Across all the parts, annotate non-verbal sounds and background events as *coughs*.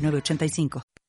906985.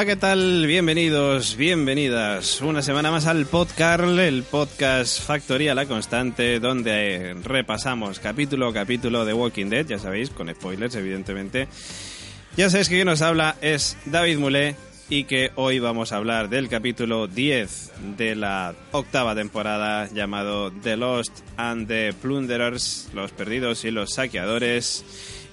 Hola, ¿qué tal? Bienvenidos, bienvenidas. Una semana más al podcast, el podcast Factoría La Constante, donde repasamos capítulo a capítulo de Walking Dead, ya sabéis, con spoilers, evidentemente. Ya sabéis que quien nos habla es David Mulé y que hoy vamos a hablar del capítulo 10 de la octava temporada llamado The Lost and the Plunderers, los perdidos y los saqueadores.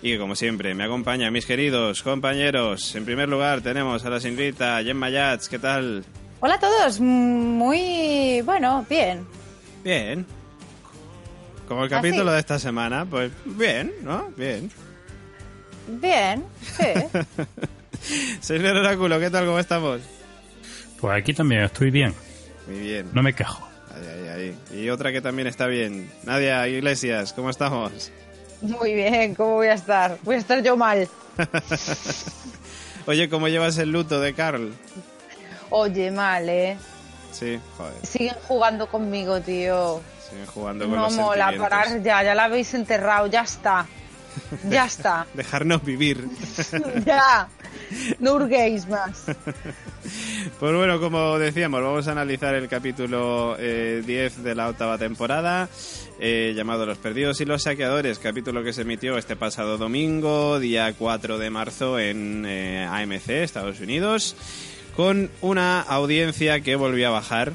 Y que como siempre me acompaña mis queridos compañeros. En primer lugar tenemos a la señorita Gemma Yats, ¿qué tal? Hola a todos, muy bueno, bien. Bien. Como el capítulo de esta semana, pues bien, ¿no? Bien. Bien, sí. *laughs* Señor Oráculo, ¿qué tal? ¿Cómo estamos? Pues aquí también estoy bien. Muy bien. No me quejo. Ahí, ahí, ahí. Y otra que también está bien. Nadia Iglesias, ¿cómo estamos? Muy bien, ¿cómo voy a estar? Voy a estar yo mal. *laughs* Oye, ¿cómo llevas el luto de Carl? Oye, mal, ¿eh? Sí, joder. Siguen jugando conmigo, tío. Siguen jugando con no los mola, parar ya, ya la habéis enterrado, ya está. Ya *laughs* está. Dejarnos vivir. *laughs* ya. *laughs* No hurguéis más. *laughs* Pues bueno, como decíamos, vamos a analizar el capítulo eh, 10 de la octava temporada, eh, llamado Los Perdidos y los Saqueadores, capítulo que se emitió este pasado domingo, día 4 de marzo, en eh, AMC, Estados Unidos, con una audiencia que volvió a bajar.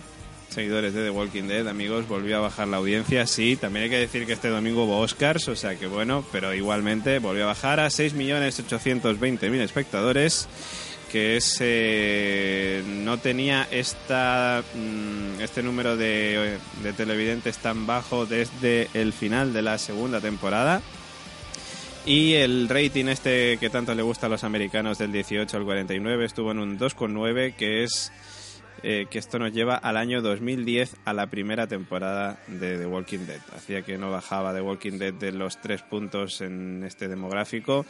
Seguidores de The Walking Dead, amigos, volvió a bajar la audiencia. Sí, también hay que decir que este domingo hubo Oscars, o sea que bueno, pero igualmente volvió a bajar a 6.820.000 espectadores que es eh, no tenía esta mm, este número de, de televidentes tan bajo desde el final de la segunda temporada y el rating este que tanto le gusta a los americanos del 18 al 49 estuvo en un 2,9 que es eh, que esto nos lleva al año 2010 a la primera temporada de The Walking Dead. Hacía que no bajaba The Walking Dead de los tres puntos en este demográfico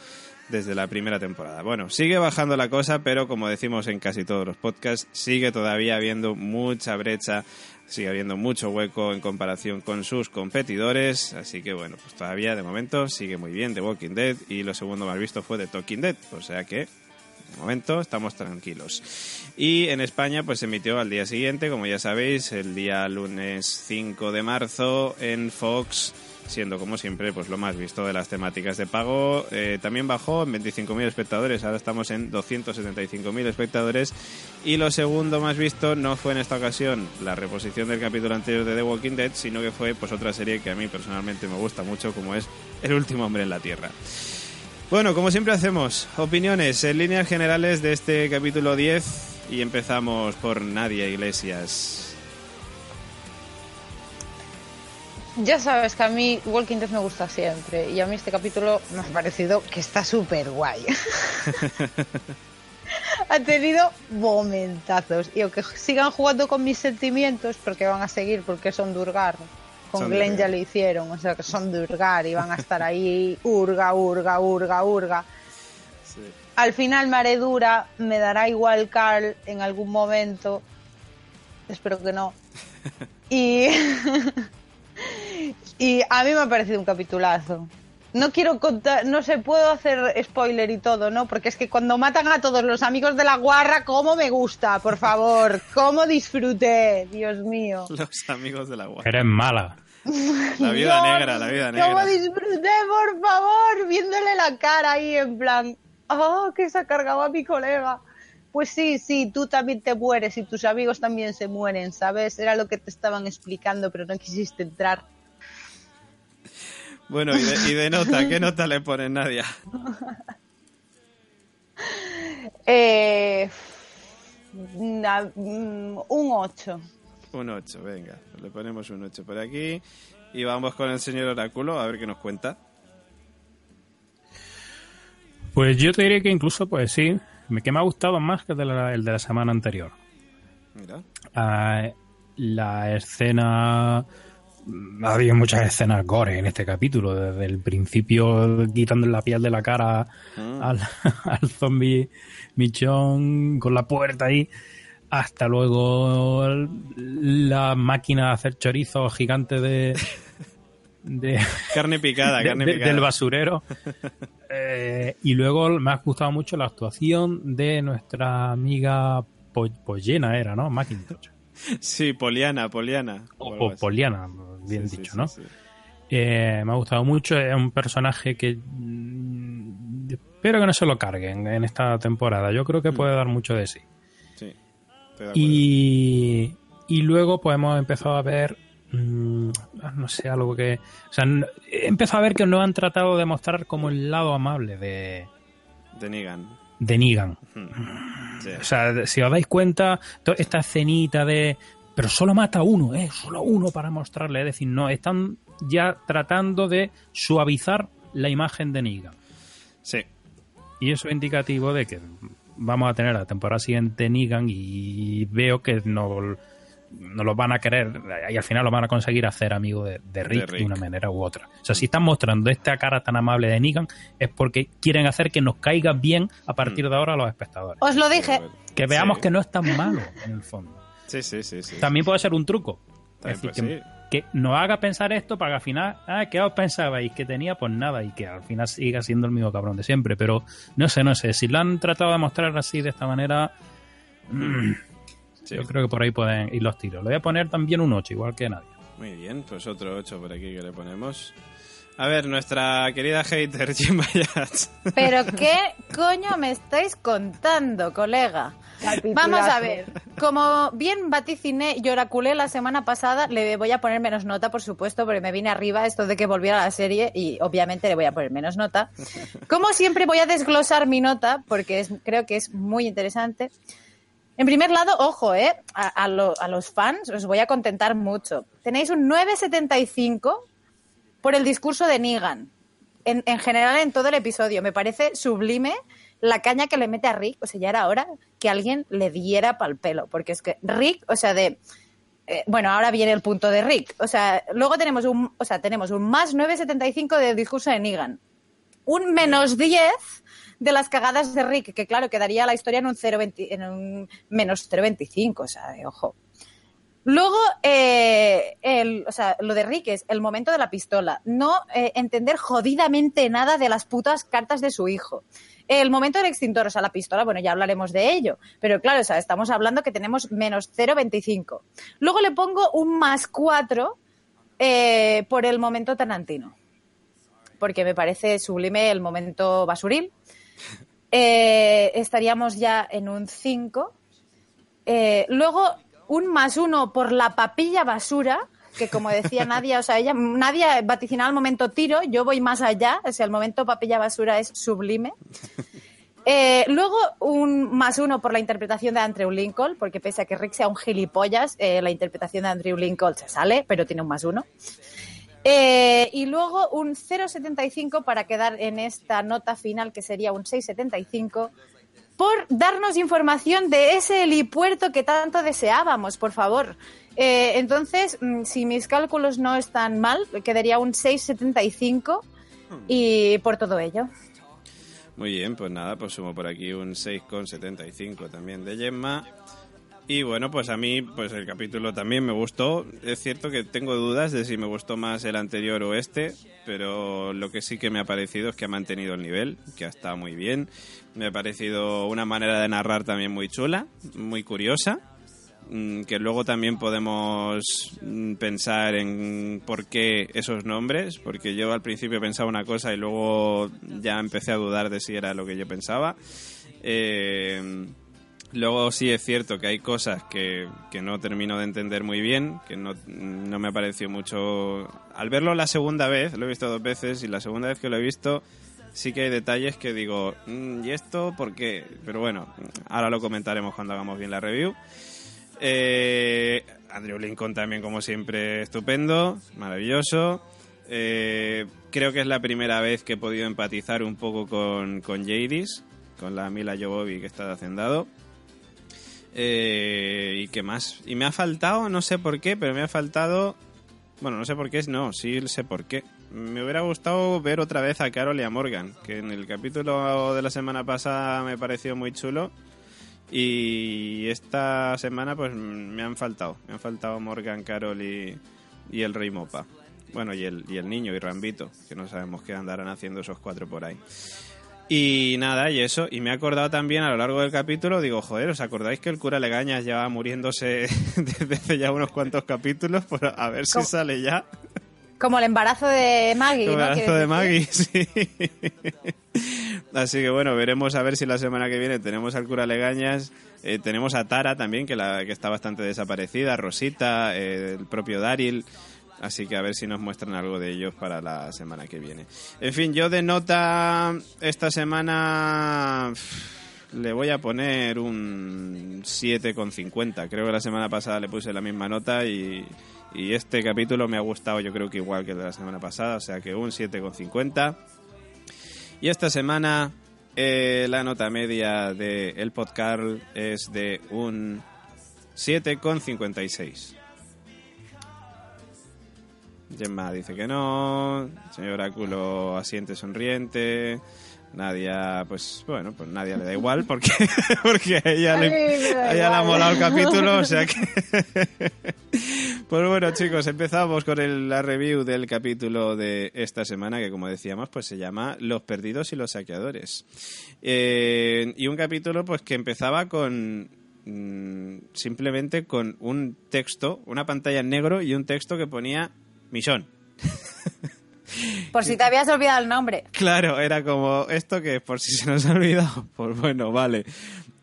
desde la primera temporada. Bueno, sigue bajando la cosa, pero como decimos en casi todos los podcasts, sigue todavía habiendo mucha brecha, sigue habiendo mucho hueco en comparación con sus competidores, así que bueno, pues todavía de momento sigue muy bien The Walking Dead y lo segundo más visto fue The Talking Dead, o sea que momento estamos tranquilos. Y en España pues se emitió al día siguiente, como ya sabéis, el día lunes 5 de marzo en Fox siendo como siempre pues lo más visto de las temáticas de pago. Eh, también bajó en 25.000 espectadores, ahora estamos en 275.000 espectadores. Y lo segundo más visto no fue en esta ocasión la reposición del capítulo anterior de The Walking Dead, sino que fue pues otra serie que a mí personalmente me gusta mucho, como es El último hombre en la Tierra. Bueno, como siempre hacemos, opiniones en líneas generales de este capítulo 10 y empezamos por Nadia Iglesias. Ya sabes que a mí Walking Dead me gusta siempre y a mí este capítulo me ha parecido que está súper guay. *laughs* ha tenido momentazos y aunque sigan jugando con mis sentimientos, porque van a seguir porque son Durgar, con Son Glenn ya lo hicieron, o sea que son Durgar y van a estar ahí urga, urga, urga, urga. Sí. Al final Maredura me dará igual Carl en algún momento. Espero que no. *laughs* Y, y a mí me ha parecido un capitulazo. No quiero contar, no sé, puedo hacer spoiler y todo, ¿no? Porque es que cuando matan a todos los amigos de la guarra, ¿cómo me gusta? Por favor, ¿cómo disfruté? Dios mío. Los amigos de la guardia. Eres mala. *laughs* La vida Dios, negra, la vida ¿Cómo negra. disfruté, por favor? Viéndole la cara ahí en plan, oh, que se ha cargado a mi colega. Pues sí, sí, tú también te mueres y tus amigos también se mueren, ¿sabes? Era lo que te estaban explicando, pero no quisiste entrar. Bueno, y de, y de nota, ¿qué nota le pones, Nadia? *laughs* Eh, mm, un 8. Un 8, venga. Le ponemos un 8 por aquí. Y vamos con el señor Oráculo a ver qué nos cuenta. Pues yo te diría que incluso, pues sí, me- que me ha gustado más que el de la, el de la semana anterior. Mira. Ah, la escena... Ha habido muchas escenas gore en este capítulo, desde el principio quitando la piel de la cara al, *laughs* al zombie michón con la puerta ahí, hasta luego la máquina de hacer chorizo gigante de... *laughs* de Carne picada, de- carne de- picada. del basurero. *laughs* Eh, y luego me ha gustado mucho la actuación de nuestra amiga Po- Pollena, era, ¿no? Macintosh. Sí, Poliana, Poliana. O. Poliana, bien Sí, dicho, sí, ¿no? sí. Eh, me ha gustado mucho, es un personaje que mm, espero que no se lo carguen en esta temporada. Yo creo que Mm. puede dar mucho de sí. Y, y luego pues hemos empezado a ver, mm, no sé, algo que... O sea, he empezado a ver que no han tratado de mostrar como el lado amable de, De Negan. de Negan. Sí. O sea, si os dais cuenta, esta escenita de... Pero solo mata a uno, ¿eh? Solo uno para mostrarle. Es decir, no, están ya tratando de suavizar la imagen de Negan. Sí. Y eso es indicativo de que vamos a tener la temporada siguiente Negan y veo que no, no lo van a querer y al final lo van a conseguir hacer amigo de, de Rick, de, Rick. una manera u otra. O sea, si están mostrando esta cara tan amable de Negan es porque quieren hacer que nos caiga bien a partir de ahora a los espectadores. Os lo dije. Que veamos Sí. que no es tan malo en el fondo. Sí, sí, sí. sí. También puede ser un truco. También es decir, puede que, que nos haga pensar esto para que al final, ah, ¿qué os pensabais? Que tenía, pues nada, y que al final siga siendo el mismo cabrón de siempre. Pero no sé, no sé, si lo han tratado de mostrar así, de esta manera, *clears throat* Sí. yo creo que por ahí pueden ir los tiros. Le voy a poner también un 8, igual que nadie. Muy bien, pues otro 8 por aquí que le ponemos. A ver, nuestra querida hater, *laughs* Jim. Pero qué coño me estáis contando, colega. Vamos a ver, como bien vaticiné y oraculé la semana pasada, le voy a poner menos nota, por supuesto, porque me vine arriba esto de que volviera a la serie y obviamente le voy a poner menos nota. Como siempre voy a desglosar mi nota porque creo que es muy interesante. En primer lado, ojo, ¿eh? A, a a los fans os voy a contentar mucho. Tenéis un 9,75 por el discurso de Negan. En, en general, en todo el episodio. Me parece sublime la caña que le mete a Rick. O sea, ya era hora que alguien le diera pal pelo. Porque es que Rick, o sea, de. eh, bueno, ahora viene el punto de Rick. O sea, luego tenemos un, o sea, tenemos un más 9,75 del discurso de Negan. Un menos 10 de las cagadas de Rick, que claro, quedaría la historia en un, 0,20 en un menos 0,25. O sea, de ojo. Luego, eh, el, o sea, lo de Rick es el momento de la pistola. No eh, entender jodidamente nada de las putas cartas de su hijo. El momento del extintor, o sea, la pistola, bueno, ya hablaremos de ello. Pero claro, o sea, estamos hablando que tenemos menos 0,25. Luego le pongo un más 4 eh, por el momento Tarantino. Porque me parece sublime el momento basuril. Eh, estaríamos ya en un 5. Eh, luego, un más uno por la papilla basura, que como decía Nadia, o sea, ella, Nadia vaticinaba el momento tiro, yo voy más allá, o sea, el momento papilla basura es sublime. Eh, luego, un más uno por la interpretación de Andrew Lincoln, porque pese a que Rick sea un gilipollas, eh, la interpretación de Andrew Lincoln se sale, pero tiene un más uno. Eh, y luego un 0,75 para quedar en esta nota final, que sería un 6,75, por darnos información de ese helipuerto que tanto deseábamos, por favor. Eh, entonces, mm, si mis cálculos no están mal, quedaría un 6,75 y por todo ello. Muy bien, pues nada, pues sumo por aquí un 6,75 también de Gemma. Y bueno, pues a mí, pues el capítulo también me gustó. Es cierto que tengo dudas de si me gustó más el anterior o este, pero lo que sí que me ha parecido es que ha mantenido el nivel, que ha estado muy bien. Me ha parecido una manera de narrar también muy chula, muy curiosa mm, que luego también podemos mm, pensar en por qué esos nombres, porque yo al principio pensaba una cosa y luego ya empecé a dudar de si era lo que yo pensaba. Eh, Luego sí es cierto que hay cosas que, no termino de entender muy bien, que no, no me pareció mucho... Al verlo la segunda vez, lo he visto dos veces, y la segunda vez que lo he visto sí que hay detalles que digo, mm, ¿y esto por qué? Pero bueno, ahora lo comentaremos cuando hagamos bien la review. Eh, Andrew Lincoln también, como siempre, estupendo, maravilloso. Eh, creo que es la primera vez que he podido empatizar un poco con, con Jadis, con la Mila Jovovi que está de hacendado. Eh, ¿Y qué más? Y me ha faltado, no sé por qué, pero me ha faltado... Bueno, no sé por qué, no, sí sé por qué. Me hubiera gustado ver otra vez a Carol y a Morgan, que en el capítulo de la semana pasada me pareció muy chulo. Y esta semana pues me han faltado. Me han faltado Morgan, Carol y, y el Rey Mopa. Bueno, y el, y el niño y Rambito, que no sabemos qué andarán haciendo esos cuatro por ahí. Y nada, y eso. Y me he acordado también a lo largo del capítulo, digo, joder, ¿os acordáis que el cura Legañas lleva muriéndose *laughs* desde hace ya unos cuantos capítulos? Por a ver si sale ya. Como el embarazo de Maggie. El embarazo de Maggie, sí. *laughs* Así que bueno, veremos a ver si la semana que viene tenemos al cura Legañas. Eh, tenemos a Tara también, que, la, que está bastante desaparecida, Rosita, eh, el propio Daryl. Así que a ver si nos muestran algo de ellos para la semana que viene. En fin, yo de nota esta semana le voy a poner un 7,50. Creo que la semana pasada le puse la misma nota y, este capítulo me ha gustado yo creo que igual que el de la semana pasada, o sea que un 7,50. Y esta semana eh, la nota media de el podcast es de un 7,56. Gemma dice que no, señor Oráculo asiente sonriente, Nadia, pues bueno, pues Nadia le da igual porque, *laughs* porque a ella, le, ella ha molado el capítulo, o sea que... *laughs* pues bueno chicos, empezamos con el, la review del capítulo de esta semana que como decíamos pues se llama Los perdidos y los saqueadores. Eh, y un capítulo pues que empezaba con mm, simplemente con un texto, una pantalla en negro y un texto que ponía Misón. Por si te habías olvidado el nombre. Claro, era como esto que por si se nos ha olvidado. *laughs* Pues bueno, vale.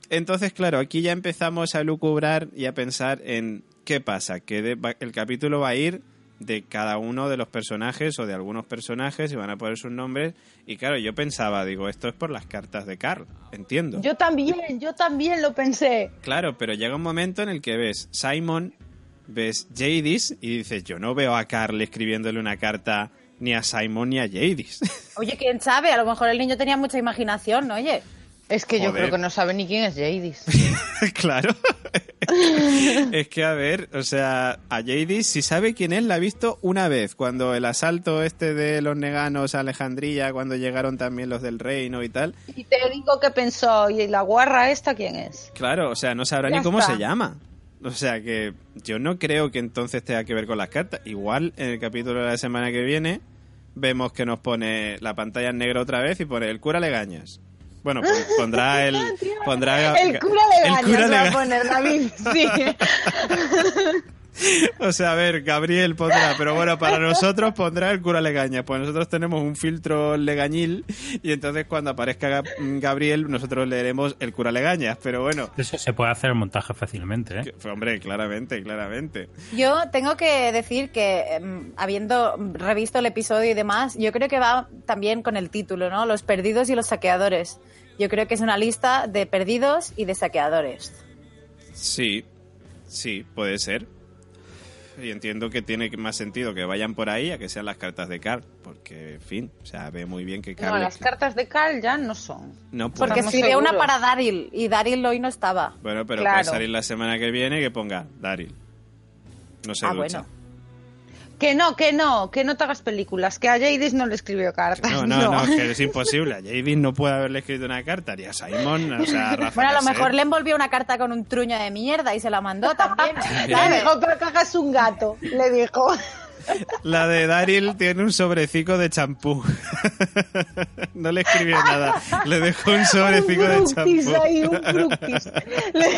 Entonces, claro, aquí ya empezamos a lucubrar y a pensar en qué pasa, que el capítulo va a ir de cada uno de los personajes o de algunos personajes y van a poner sus nombres. Y claro, yo pensaba, digo, esto es por las cartas de Carl, entiendo. Yo también, yo también lo pensé. Claro, pero llega un momento en el que ves Simon ves Jadis y dices, yo no veo a Carl escribiéndole una carta ni a Simon ni a Jadis. *laughs* Oye, quién sabe, a lo mejor el niño tenía mucha imaginación, ¿no? Oye. Es que yo creo que no sabe ni quién es Jadis. *laughs* claro. *laughs* es que, a ver, o sea, a Jadis, si sabe quién es, la ha visto una vez, cuando el asalto este de los neganos a Alejandría, cuando llegaron también los del reino y tal. Y te digo que pensó, ¿y la guarra esta quién es? Claro, o sea, no sabrá ni cómo se llama. O sea que yo no creo que entonces tenga que ver con las cartas. Igual en el capítulo de la semana que viene vemos que nos pone la pantalla en negro otra vez y pone el cura Legañas. Bueno, pues *laughs* pondrá el pondrá el cura Legañas el cura va a poner David, sí. *laughs* *laughs* O sea, a ver, Gabriel pondrá, pero bueno, para *laughs* nosotros pondrá el cura Legaña. Pues nosotros tenemos un filtro legañil y entonces cuando aparezca Gabriel nosotros leeremos el cura Legañas, pero bueno. Eso se puede hacer el montaje fácilmente, ¿eh? hombre, claramente, claramente. Yo tengo que decir que, em, habiendo revisto el episodio y demás, yo creo que va también con el título, ¿no? Los perdidos y los saqueadores. Yo creo que es una lista de perdidos y de saqueadores. Sí, sí, puede ser. Y entiendo que tiene más sentido que vayan por ahí a que sean las cartas de Carl, porque, en fin, o sea, ve muy bien que Carl... No, las cartas de Carl ya no son. No, pues, Porque escribió una para Daryl y Daryl hoy no estaba. Bueno, pero Claro. puede salir la semana que viene que ponga Daryl. No se Ah, ducha. bueno. Que no, que no, que no te hagas películas, que a Jadis no le escribió cartas. No, no, no, que *laughs* es imposible. A J.D. no puede haberle escrito una carta, ni a Simon, o sea, a Rafa Bueno, a lo mejor le envolvió una carta con un truño de mierda y se la mandó también. *laughs* Le dijo, pero que hagas un gato, le dijo. *laughs* La de Daryl tiene un sobrecico de champú. no le escribió nada. Le dejó un sobrecico de un fructis champú. ahí, un. Le-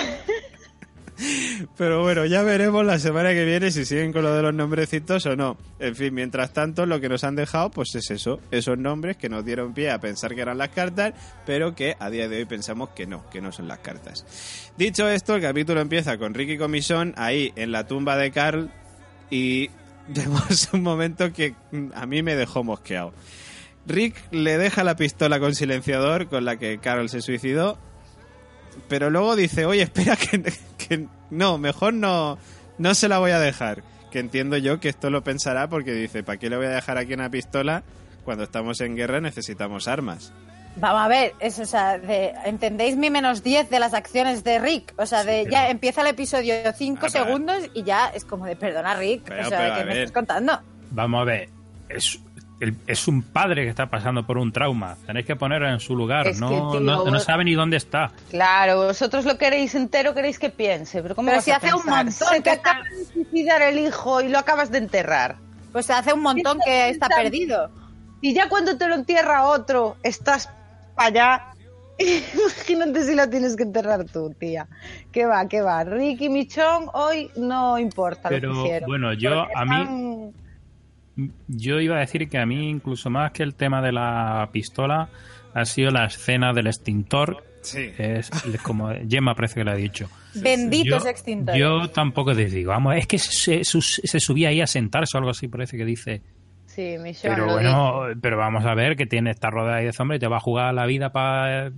Pero bueno, ya veremos la semana que viene si siguen con lo de los nombrecitos o no. En fin, mientras tanto, lo que nos han dejado, pues es eso, esos nombres que nos dieron pie a pensar que eran las cartas, pero que a día de hoy pensamos que no, que no son las cartas. Dicho esto, el capítulo empieza con Ricky Comisión ahí en la tumba de Carl y *laughs* vemos un momento que a mí me dejó mosqueado. Rick le deja la pistola con silenciador con la que Carl se suicidó pero luego dice, oye, espera *laughs* que, que no, mejor no, no se la voy a dejar. Que entiendo yo que esto lo pensará porque dice, ¿para qué le voy a dejar aquí una pistola? Cuando estamos en guerra necesitamos armas. Vamos a ver, es, o sea, de, ¿entendéis mi menos 10 de las acciones de Rick? O sea, de Sí, ya empieza el episodio 5 Ah, segundos y ya es como de perdona Rick. Pero, o sea, ¿qué me ver. estás contando? Vamos a ver. Es, el- es un padre que está pasando por un trauma. Tenéis que ponerlo en su lugar. Es que, no, tío, no, sabe ni dónde está. Claro, vosotros lo queréis entero, queréis que piense. Pero, ¿cómo Pero vas si a hace un montón Se que te está- acaba de suicidar el hijo y lo acabas de enterrar. Pues hace un montón que está perdido. Y ya cuando te lo entierra otro, estás para allá. *laughs* Imagínate si lo tienes que enterrar tú, tía. ¿Qué va, qué va? Ricky Michón hoy no importa lo Pero, que hicieron. bueno, yo, a mí- están- Yo iba a decir que a mí, incluso más que el tema de la pistola, ha sido la escena del extintor. Sí. Es como Gemma parece que lo ha dicho. Benditos yo, extintores. Yo tampoco te digo, vamos, es que se, se- se subía ahí a sentarse o algo así, parece que dice. Sí, Michón Pero bueno, pero vamos a ver que tiene esta rodeada ahí de zombies y te va a jugar la vida para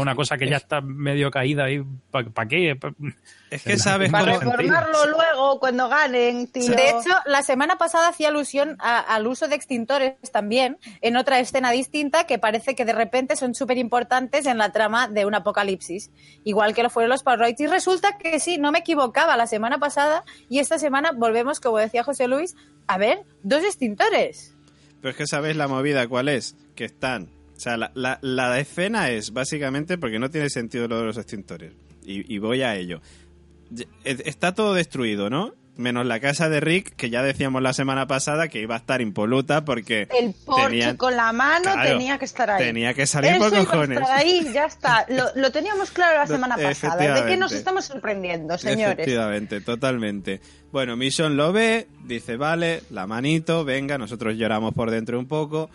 una cosa que ya está medio caída ahí. ¿Para qué? Pa- Es que sabes Para sentido. reformarlo luego cuando ganen, tío. De hecho, la semana pasada hacía alusión a- al uso de extintores también en otra escena distinta que parece que de repente son súper importantes en la trama de un apocalipsis, igual que lo fueron los Parroids. Y resulta que sí, no me equivocaba la semana pasada y esta semana volvemos, como decía José Luis, a ver, dos extintores. Pero es que sabéis la movida cuál es, que están... Sea, la, la, la escena es básicamente porque no tiene sentido lo de los extintores. Y, y voy a ello. Está todo destruido, ¿no? Menos la casa de Rick, que ya decíamos la semana pasada que iba a estar impoluta porque El Porsche tenían- con la mano Claro, tenía que estar ahí. tenía que salir Eso por iba a cojones. estar ahí, ya está. Lo, lo teníamos claro la semana pasada. ¿De qué nos estamos sorprendiendo, señores? Efectivamente, totalmente. Bueno, Mission lo ve, dice, vale, la manito, venga, nosotros lloramos por dentro un poco.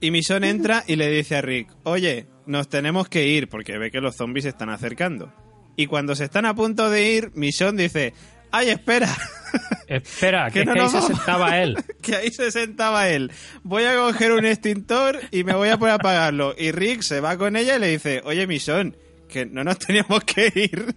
Y Mission entra y le dice a Rick, oye, nos tenemos que ir porque ve que los zombies se están acercando. Y cuando se están a punto de ir, Mission dice, ay, espera, *laughs* Espera, Que que, no es que ahí se sentaba él. *laughs* que ahí se sentaba él. Voy a coger un extintor y me voy a poner a apagarlo. Y Rick se va con ella y le dice, oye, Mission, que no nos *laughs* teníamos que ir.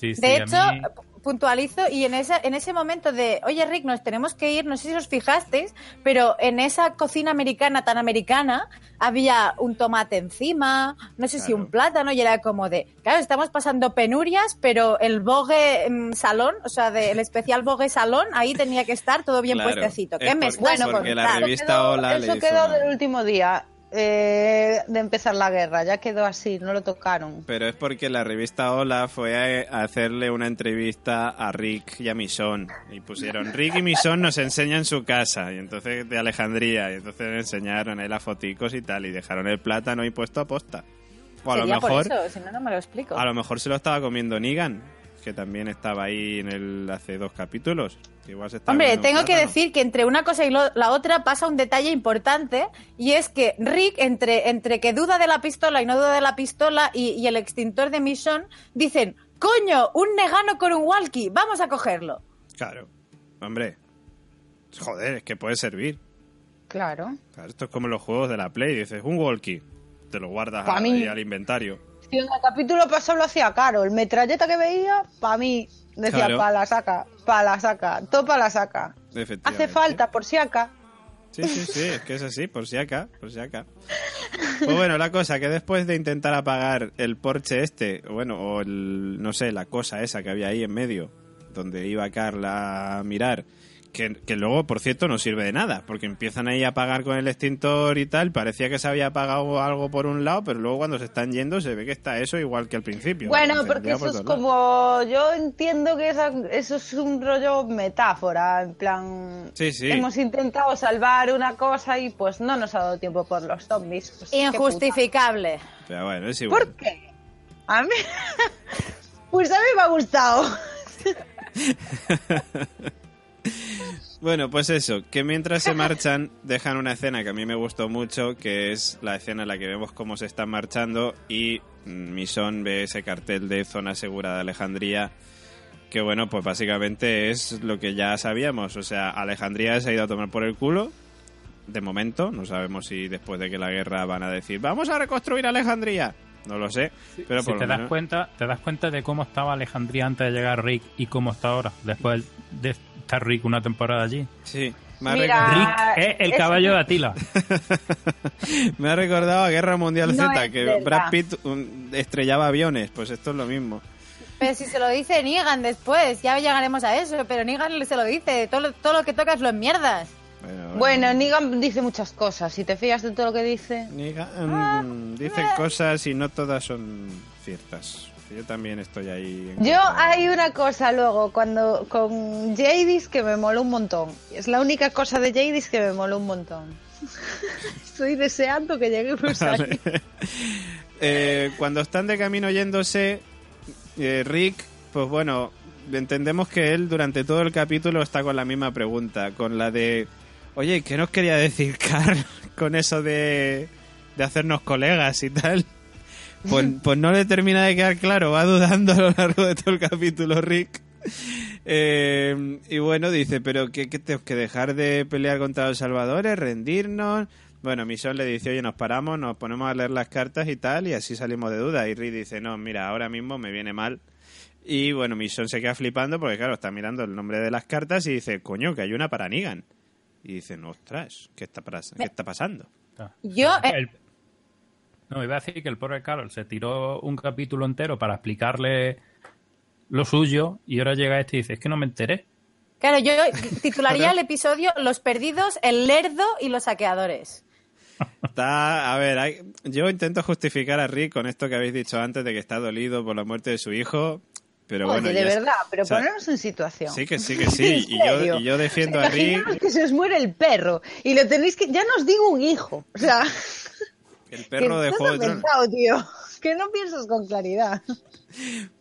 Sí, sí, De hecho, mí- puntualizo y en ese, en ese momento de, oye Rick, nos tenemos que ir, no sé si os fijasteis, pero en esa cocina americana tan americana había un tomate encima, no sé si un plátano y era como de, claro, estamos pasando penurias, pero el bogue mm, salón, o sea, del especial bogue salón, ahí tenía que estar todo bien Claro, puestecito. es ¿Qué me por- estás bueno, porque la revista Hola eso quedó una- del último día eh, de empezar la guerra. Ya quedó así, no lo tocaron. Pero es porque la revista Hola fue a a hacerle una entrevista a Rick y a Mission. Y pusieron, *laughs* Rick y Mission nos enseñan su casa. Y entonces de Alejandría. Y entonces le enseñaron ahí las foticos y tal. Y dejaron el plátano ahí puesto a posta. O a lo por mejor, eso, si no, no me lo explico. a lo mejor se lo estaba comiendo Negan. Que también estaba ahí en el hace dos capítulos. igual se Hombre, tengo que decir que entre una cosa y lo- la otra pasa un detalle importante y es que Rick, entre, entre que duda de la pistola y no duda de la pistola y, y el extintor de Mission, dicen, coño, un negano con un walkie, vamos a cogerlo. Claro. Hombre. Joder, es que puede servir. Claro. Claro, esto es como los juegos de la Play. Dices, un walkie. Te lo guardas ahí mí. al inventario. Si en el capítulo pasado lo hacía Carol, metralleta que veía, para mí, Decía, Claro. pa' la saca, pa' la saca, topa la saca. Hace falta, por si acá. Sí, sí, sí, es que es así, por si acá, por si acá. Pues bueno, la cosa que después de intentar apagar el Porsche este, bueno, o el, no sé, la cosa esa que había ahí en medio, donde iba Carla a mirar, que, que luego, por cierto, no sirve de nada, porque empiezan ahí a apagar con el extintor y tal, parecía que se había apagado algo por un lado, pero luego cuando se están yendo se ve que está eso igual que al principio. Bueno, porque por eso es como. Yo entiendo que esa- eso es un rollo metáfora. En plan. Sí, sí. Hemos intentado salvar una cosa y pues no nos ha dado tiempo por los zombies. Pues, Injustificable. Pero bueno, es igual. ¿Por qué? A mí. *laughs* pues a mí me ha gustado. *laughs* *laughs* Bueno, pues eso, que mientras se marchan dejan una escena que a mí me gustó mucho, que es la escena en la que vemos cómo se están marchando y mm, Misón ve ese cartel de zona segura de Alejandría, que bueno, pues básicamente es lo que ya sabíamos, o sea, Alejandría se ha ido a tomar por el culo, de momento, no sabemos si después de que la guerra van a decir, vamos a reconstruir Alejandría, no lo sé, pero si te lo das menos... cuenta, te das cuenta de cómo estaba Alejandría antes de llegar Rick y cómo está ahora, después de estar Rick una temporada allí. Sí, me ha Mira, recordado- Rick es el es- caballo de Atila. *laughs* Me ha recordado a Guerra Mundial No Z, que verdad. Brad Pitt estrellaba aviones. Pues esto es lo mismo. Pero si se lo dice Negan después, ya llegaremos a eso, pero Negan se lo dice, todo, lo- todo lo que tocas lo enmierdas. Bueno, Bueno, Negan dice muchas cosas. Si te fías de todo lo que dice. Ah, mm, dice cosas y no todas son ciertas. Yo también estoy ahí. en Yo contra. hay una cosa luego cuando con Jadis que me moló un montón. Es la única cosa de Jadis que me moló un montón. *laughs* Estoy deseando que lleguemos *laughs* ahí. *laughs* Eh, cuando están de camino yéndose, eh, Rick, pues bueno, entendemos que él durante todo el capítulo está con la misma pregunta, con la de, oye, ¿qué nos quería decir Carl con eso de, de hacernos colegas y tal? Pues, *laughs* pues no le termina de quedar claro, va dudando a lo largo de todo el capítulo Rick. Eh, y bueno, dice, pero ¿qué, qué tenemos que dejar de pelear contra los salvadores? ¿Rendirnos? Bueno, Misón le dice, oye, nos paramos, nos ponemos a leer las cartas y tal, y así salimos de duda. Y Rick dice, no, mira, ahora mismo me viene mal. Y bueno, Misón se queda flipando porque, claro, está mirando el nombre de las cartas y dice, coño, que hay una para Negan. Y dice, no, ostras, ¿qué está, ¿qué está pasando? Yo, eh, No, iba a decir que el pobre Carol se tiró un capítulo entero para explicarle lo suyo y ahora llega este y dice, es que no me enteré. claro, yo *laughs* titularía el episodio Los perdidos, el lerdo y los saqueadores. Está, a ver, hay- yo intento justificar a Rick con esto que habéis dicho antes de que está dolido por la muerte de su hijo, pero Oye, bueno. de es- verdad, pero o sea, ponernos en situación. Sí, que sí, que *laughs* sí. ¿En Y yo, y yo defiendo a Rick. que se os muere el perro y lo tenéis que. Ya no os digo un hijo. O sea. *laughs* El perro de Juego de Tronos. tío. *laughs* Que no piensas con claridad.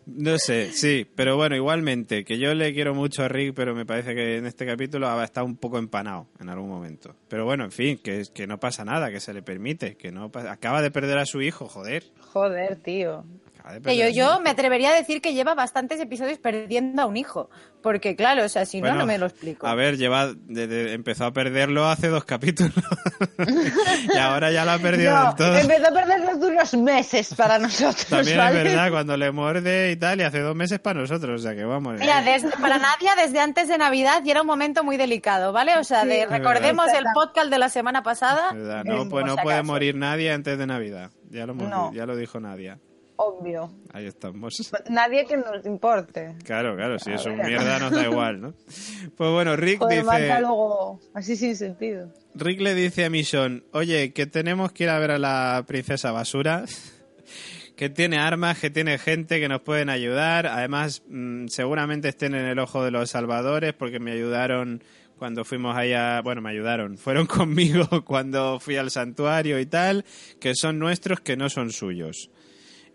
No sé, sí, pero bueno, igualmente, que yo le quiero mucho a Rick, pero me parece que en este capítulo ha estado un poco empanado en algún momento. Pero bueno, en fin, que, que no pasa nada, que se le permite, que no pasa- acaba de perder a su hijo, joder. Joder, tío. Perder yo, yo me atrevería a decir que lleva bastantes episodios perdiendo a un hijo. Porque claro, o sea, si no, Bueno, no me lo explico. A ver, lleva de- de- empezó a perderlo hace dos capítulos. *laughs* y ahora ya lo ha perdido No, del todo. empezó a perder hace unos meses para *laughs* nosotros, También ¿vale? es verdad, cuando le muerde y tal, y hace dos meses para nosotros, o sea que vamos. Mira, desde- para Nadia desde antes de Navidad y era un momento muy delicado, ¿vale? O sea, Sí, de, recordemos el podcast de la semana pasada. Es verdad, no, Es pues no puede morir nadie antes de Navidad. Ya lo, hemos- No. ya lo dijo Nadia. Obvio. Ahí estamos. *laughs* Nadie que nos importe. Claro, claro, si es un mierda nos da igual, ¿no? Pues bueno, Rick Joder, dice, luego así sin sentido. Rick le dice a Mission, oye, que tenemos que ir a ver a la princesa basura, que tiene armas, que tiene gente que nos pueden ayudar, además mm, seguramente estén en el ojo de los salvadores porque me ayudaron cuando fuimos allá, bueno, me ayudaron, fueron *laughs* conmigo cuando fui al santuario y tal, que son nuestros, que no son suyos.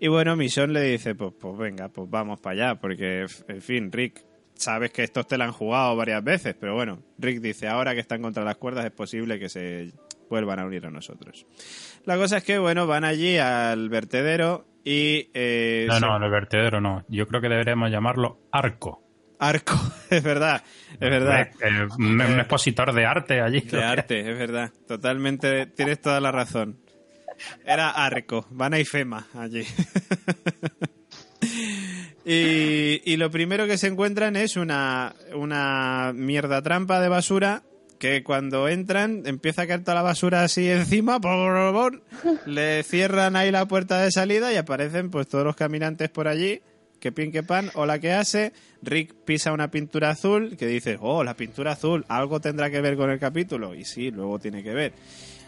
Y bueno, Mission le dice, pues, pues venga, pues vamos para allá, porque, en fin, Rick, sabes que estos te la han jugado varias veces, pero bueno, Rick dice, ahora que están contra las cuerdas es posible que se vuelvan a unir a nosotros. La cosa es que, bueno, van allí al vertedero y... eh, No, se- no, el vertedero no. Yo creo que deberíamos llamarlo arco. Arco, *laughs* es verdad, es verdad. Eh, un, un expositor de arte allí. De arte, es verdad. Totalmente, tienes toda la razón. Era arco, Vana y Fema allí. *laughs* Y, y lo primero que se encuentran es una, una mierda trampa de basura que cuando entran empieza a caer toda la basura así encima, por, le cierran ahí la puerta de salida y aparecen pues todos los caminantes por allí, que pin que pan, hola que hace, Rick pisa una pintura azul que dice, oh, la pintura azul, algo tendrá que ver con el capítulo, y sí, luego tiene que ver.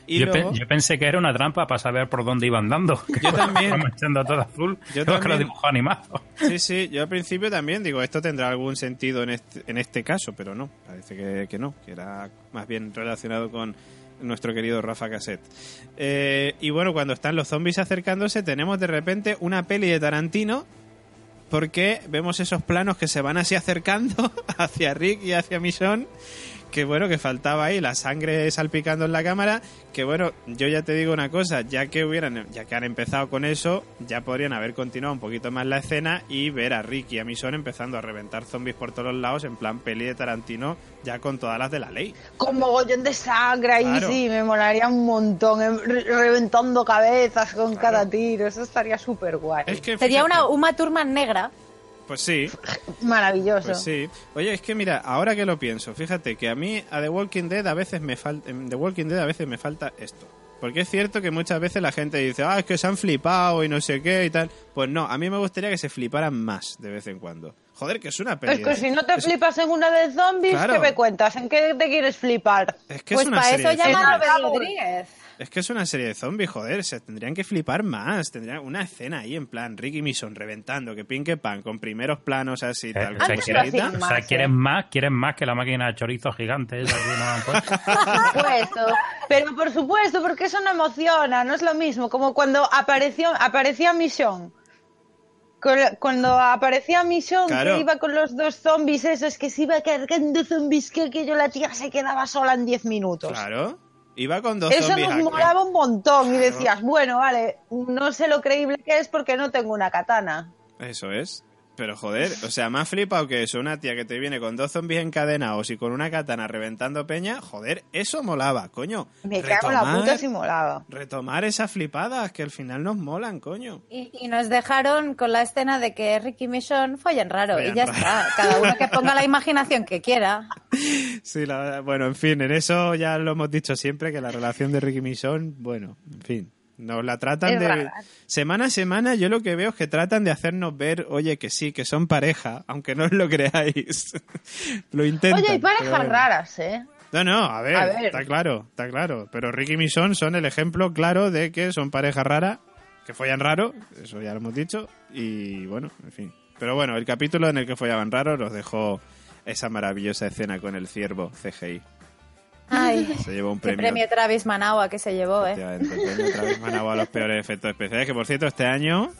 Y yo, luego- pe- yo pensé que era una trampa para saber por dónde iban dando. *laughs* Yo también. Echando todo azul. Yo Creo que lo también. dibujó animado. Sí, sí, yo al principio también digo, esto tendrá algún sentido en este, en este caso, pero no, parece que, que no, que era más bien relacionado con nuestro querido Rafa Cassette. Eh, y bueno, cuando están los zombies acercándose, tenemos de repente una peli de Tarantino, porque vemos esos planos que se van así acercando *laughs* hacia Rick y hacia Michonne, que bueno, que faltaba ahí la sangre salpicando en la cámara, que bueno, yo ya te digo una cosa, ya que hubieran, ya que han empezado con eso, ya podrían haber continuado un poquito más la escena y ver a Rick y a Michonne empezando a reventar zombies por todos los lados en plan peli de Tarantino, ya con todas las de la ley. Con mogollón de sangre ahí, Claro. sí, me molaría un montón. re- reventando cabezas con Claro. cada tiro, eso estaría súper guay. Es que Sería una Uma Thurman negra. Pues sí, Maravilloso. Pues sí. Oye, es que mira, ahora que lo pienso, fíjate que a mí a The Walking Dead a veces me falta The Walking Dead a veces me falta esto. Porque es cierto que muchas veces la gente dice, "Ah, es que se han flipado y no sé qué y tal." Pues no, a mí me gustaría que se fliparan más de vez en cuando. Joder, que es una peli. Es que de- si no te es- flipas en una de zombies, Claro. ¿qué me cuentas? ¿En qué te quieres flipar? Es que Pues es una para serie eso de llama a Rodríguez. Es que es una serie de zombies, joder, se tendrían que flipar más, tendrían una escena ahí en plan Ricky Mason reventando, que pin que pan, con primeros planos así Eh, tal o sea, quieren-. O sea, Más, quieren eh. más, quieren más que la máquina de chorizo gigante esa que nos han puesto. *laughs* Por supuesto, pero por supuesto, porque eso no emociona, no es lo mismo, como cuando apareció, aparecía Mission. Cuando aparecía Mission, Claro. que iba con los dos zombies esos, que se iba cargando zombies, que aquello la tía se quedaba sola en 10 minutos. Claro. Iba con dos Eso zombies nos molaba un montón y decías, bueno, vale, no sé lo creíble que es porque no tengo una katana. Eso es. Pero joder, o sea, más flipado que eso, una tía que te viene con dos zombies encadenados y con una katana reventando peña, joder, eso molaba, coño. Me cago en la Retomar- puta si molaba. Retomar esas flipadas que al final nos molan, coño. Y, y nos dejaron con la escena de que Ricky y Michonne follan raro. Y ya raro. está. Cada uno que ponga la *laughs* imaginación que quiera. Sí, la verdad- bueno, en fin, en eso ya lo hemos dicho siempre, que la relación de Ricky Michonne, bueno, en fin, nos la tratan Es de... rara. Semana a semana yo lo que veo es que tratan de hacernos ver, oye, que sí, que son pareja, aunque no os lo creáis. *laughs* lo intentan. Oye, hay parejas raras, ¿eh? No, no, a ver, A ver. está claro, está claro. Pero Ricky y Michonne son el ejemplo claro de que son pareja rara, que follan raro, eso ya lo hemos dicho, y bueno, en fin. Pero bueno, el capítulo en el que follaban raro nos dejó esa maravillosa escena con el ciervo CGI. Ay, *laughs* Se llevó un premio. premio Travis Manawa que se llevó, ¿eh? El premio Travis Managua a los peores efectos especiales. Que por cierto, este año,